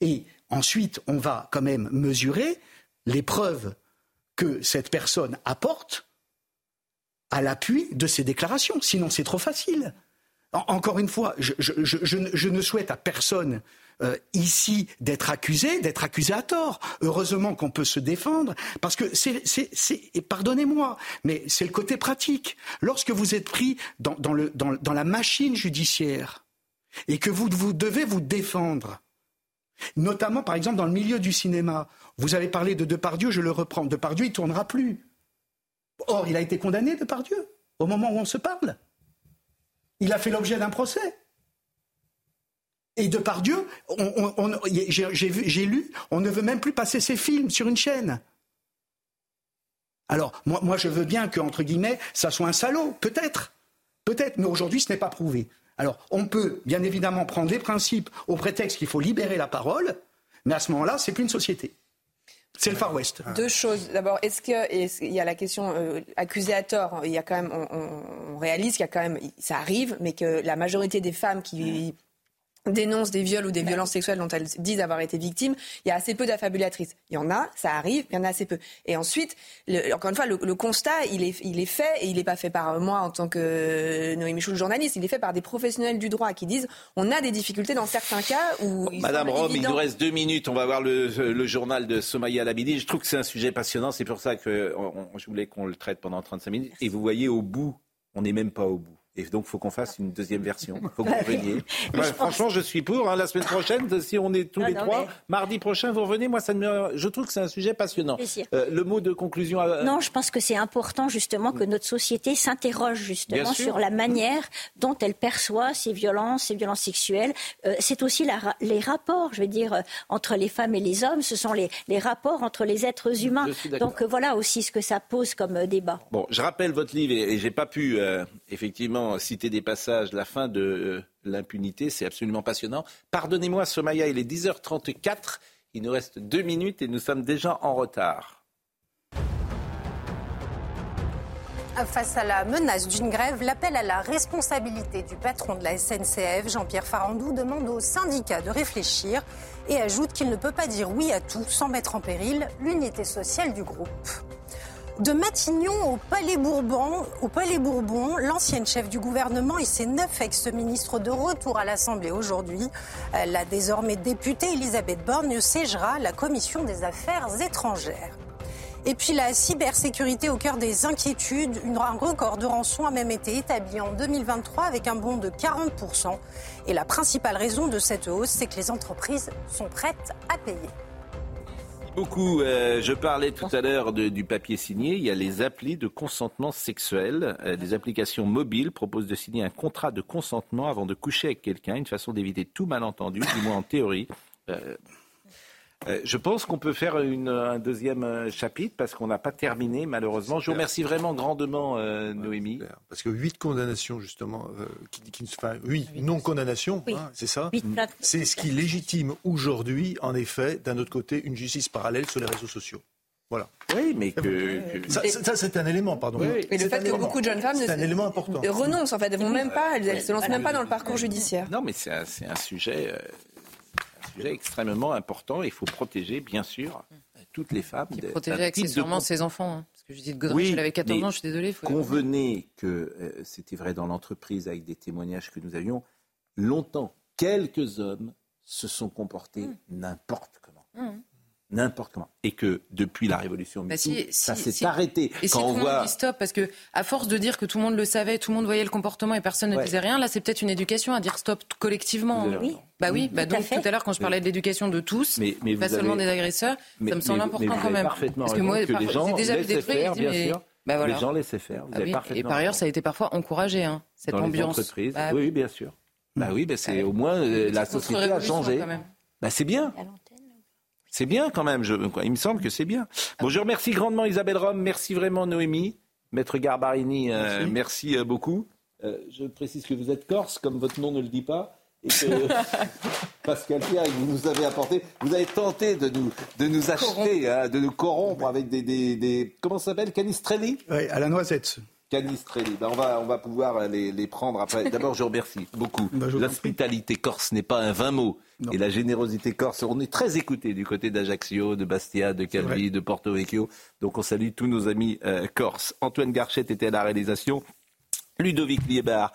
Et ensuite, on va quand même mesurer les preuves que cette personne apporte à l'appui de ses déclarations. Sinon, c'est trop facile. encore une fois, je, ne souhaite à personne euh, ici d'être accusé, d'être accusé à tort. Heureusement qu'on peut se défendre, parce que c'est, pardonnez-moi, mais c'est le côté pratique. Lorsque vous êtes pris dans, le, dans, la machine judiciaire et que vous, vous devez vous défendre, notamment par exemple dans le milieu du cinéma, vous avez parlé de Depardieu, je le reprends. Depardieu, il tournera plus. Or, il a été condamné, Depardieu, au moment où on se parle. Il a fait l'objet d'un procès. Et de par Dieu, j'ai lu, on ne veut même plus passer ses films sur une chaîne. Alors, moi, moi je veux bien que, entre guillemets, ça soit un salaud, peut-être. Peut-être, mais aujourd'hui, ce n'est pas prouvé. Alors, on peut, bien évidemment, prendre les principes au prétexte qu'il faut libérer la parole, mais à ce moment-là, c'est plus une société. C'est le Far West. Deux choses. D'abord, est-ce qu'il y a la question euh, accusée à tort Il y a quand même, on, réalise qu'il y a quand même, ça arrive, mais que la majorité des femmes qui dénoncent des viols ou des violences sexuelles dont elles disent avoir été victimes, il y a assez peu d'affabulatrices. Il y en a, ça arrive, il y en a assez peu. Et ensuite, encore une fois, le, constat, il est, il est fait, et il n'est pas fait par moi en tant que Noémie Michou, journaliste, il est fait par des professionnels du droit qui disent on a des difficultés dans certains cas où... Madame Rome, il nous reste deux minutes, on va voir le, journal de Somaya Labidi. Je trouve que c'est un sujet passionnant, c'est pour ça que je voulais qu'on le traite pendant 35 minutes. Et vous voyez, au bout, on n'est même pas au bout. Et donc, il faut qu'on fasse une deuxième version. Il faut que vous reveniez. Franchement, je suis pour. Hein, la semaine prochaine, si on est tous les trois, mardi prochain, vous revenez. Moi, ça me... je trouve que c'est un sujet passionnant. Euh, le mot de conclusion. Non, je pense que c'est important justement que notre société s'interroge justement sur la manière dont elle perçoit ces violences, ces violences sexuelles. Euh, c'est aussi la, les rapports, je veux dire, euh, entre les femmes et les hommes. Ce sont les, les rapports entre les êtres humains. Donc voilà aussi ce que ça pose comme débat. Bon, je rappelle votre livre et, et j'ai pas pu effectivement citer des passages, la fin de euh, l'impunité, c'est absolument passionnant. Pardonnez-moi, Somaya, il est 10h34, il nous reste deux minutes et nous sommes déjà en retard. Face à la menace d'une grève, l'appel à la responsabilité du patron de la SNCF, Jean-Pierre Farandou, demande aux syndicats de réfléchir et ajoute qu'il ne peut pas dire oui à tout sans mettre en péril l'unité sociale du groupe. De Matignon au Palais Bourbon, au Palais Bourbon, l'ancienne chef du gouvernement et ses neuf ex-ministres de retour à l'Assemblée aujourd'hui. La désormais députée Elisabeth Borne siégera la commission des affaires étrangères. Et puis la cybersécurité au cœur des inquiétudes. un record de rançon a même été établi en 2023 avec un bond de 40%. Et la principale raison de cette hausse, c'est que les entreprises sont prêtes à payer beaucoup. Euh, je parlais tout à l'heure du papier signé. Il y a les applis de consentement sexuel. Euh, des applications mobiles proposent de signer un contrat de consentement avant de coucher avec quelqu'un, une façon d'éviter tout malentendu, du moins en théorie. Euh, euh, je pense qu'on peut faire un deuxième euh, chapitre parce qu'on n'a pas terminé malheureusement. Je vous remercie vraiment grandement, euh, Noémie. Parce que huit condamnations justement, qui, qui, enfin, huit non condamnations, hein, c'est ça. C'est ce qui légitime aujourd'hui, en effet, d'un autre côté, une justice parallèle sur les réseaux sociaux. Voilà. Oui, mais que, ça, c'est un élément, pardon. Et le fait que beaucoup de jeunes femmes un élément important. renoncent, en fait, elles vont même pas, elles, ne se lancent même pas dans le parcours judiciaire. Non, mais c'est un, un, sujet sujet extrêmement important. Il faut protéger, bien sûr, toutes les femmes. Et protéger accessoirement ses enfants. Hein. Parce que je dis de oui, elle avait 14 ans, je suis désolée. convenez que euh, c'était vrai dans l'entreprise avec des témoignages que nous avions. Longtemps, quelques hommes se sont comportés mmh. n'importe comment. Mmh n'importe comment. Et que depuis la révolution bah ça s'est arrêté. Et quand si on tout le monde dit stop, parce que à force de dire que tout le monde le savait, tout le monde voyait le comportement et personne ne disait rien, là c'est peut-être une éducation à dire stop collectivement. Oui. Bah oui, bah donc tout à l'heure quand je parlais de l'éducation de tous, mais, pas seulement des agresseurs, ça me semble important quand même. Parce que moi, j'ai déjà vu des trucs, faire, bien sûr. Bah Les gens laissaient faire. Vous ah Et par ailleurs, ça a été parfois encouragé, hein, cette Dans ambiance. Les. Bah oui, bien sûr. Bah oui, bah c'est au moins euh, la société a changé. Bah c'est bien. C'est bien quand même, je, il me semble que c'est bien. Bon, je remercie grandement Isabelle Rome, merci vraiment Noémie, Maître Garbarini, euh, merci, euh, beaucoup. Euh, je précise que vous êtes corse, comme votre nom ne le dit pas. Et que Pascal Pierre, vous nous avez apporté, vous avez tenté de nous, de nous acheter, hein, de nous corrompre avec des, des, des comment ça s'appelle, canistrelli? Oui, à la noisette. Canistrelli. Ben on, va, on va pouvoir les, les prendre après. D'abord, je remercie beaucoup. Ben, L'hospitalité corse n'est pas un vain mot. Et la générosité corse, on est très écouté du côté d'Ajaccio, de Bastia, de Calvi, de Porto Vecchio. Donc on salue tous nos amis euh, corses. Antoine Garchette était à la réalisation. Ludovic Liebard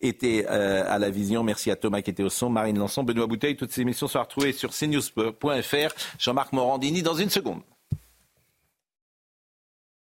était euh, à la vision. Merci à Thomas qui était au son, Marine Lançon, Benoît Bouteille. Toutes ces émissions sont retrouvées sur cnews.fr. Jean-Marc Morandini dans une seconde.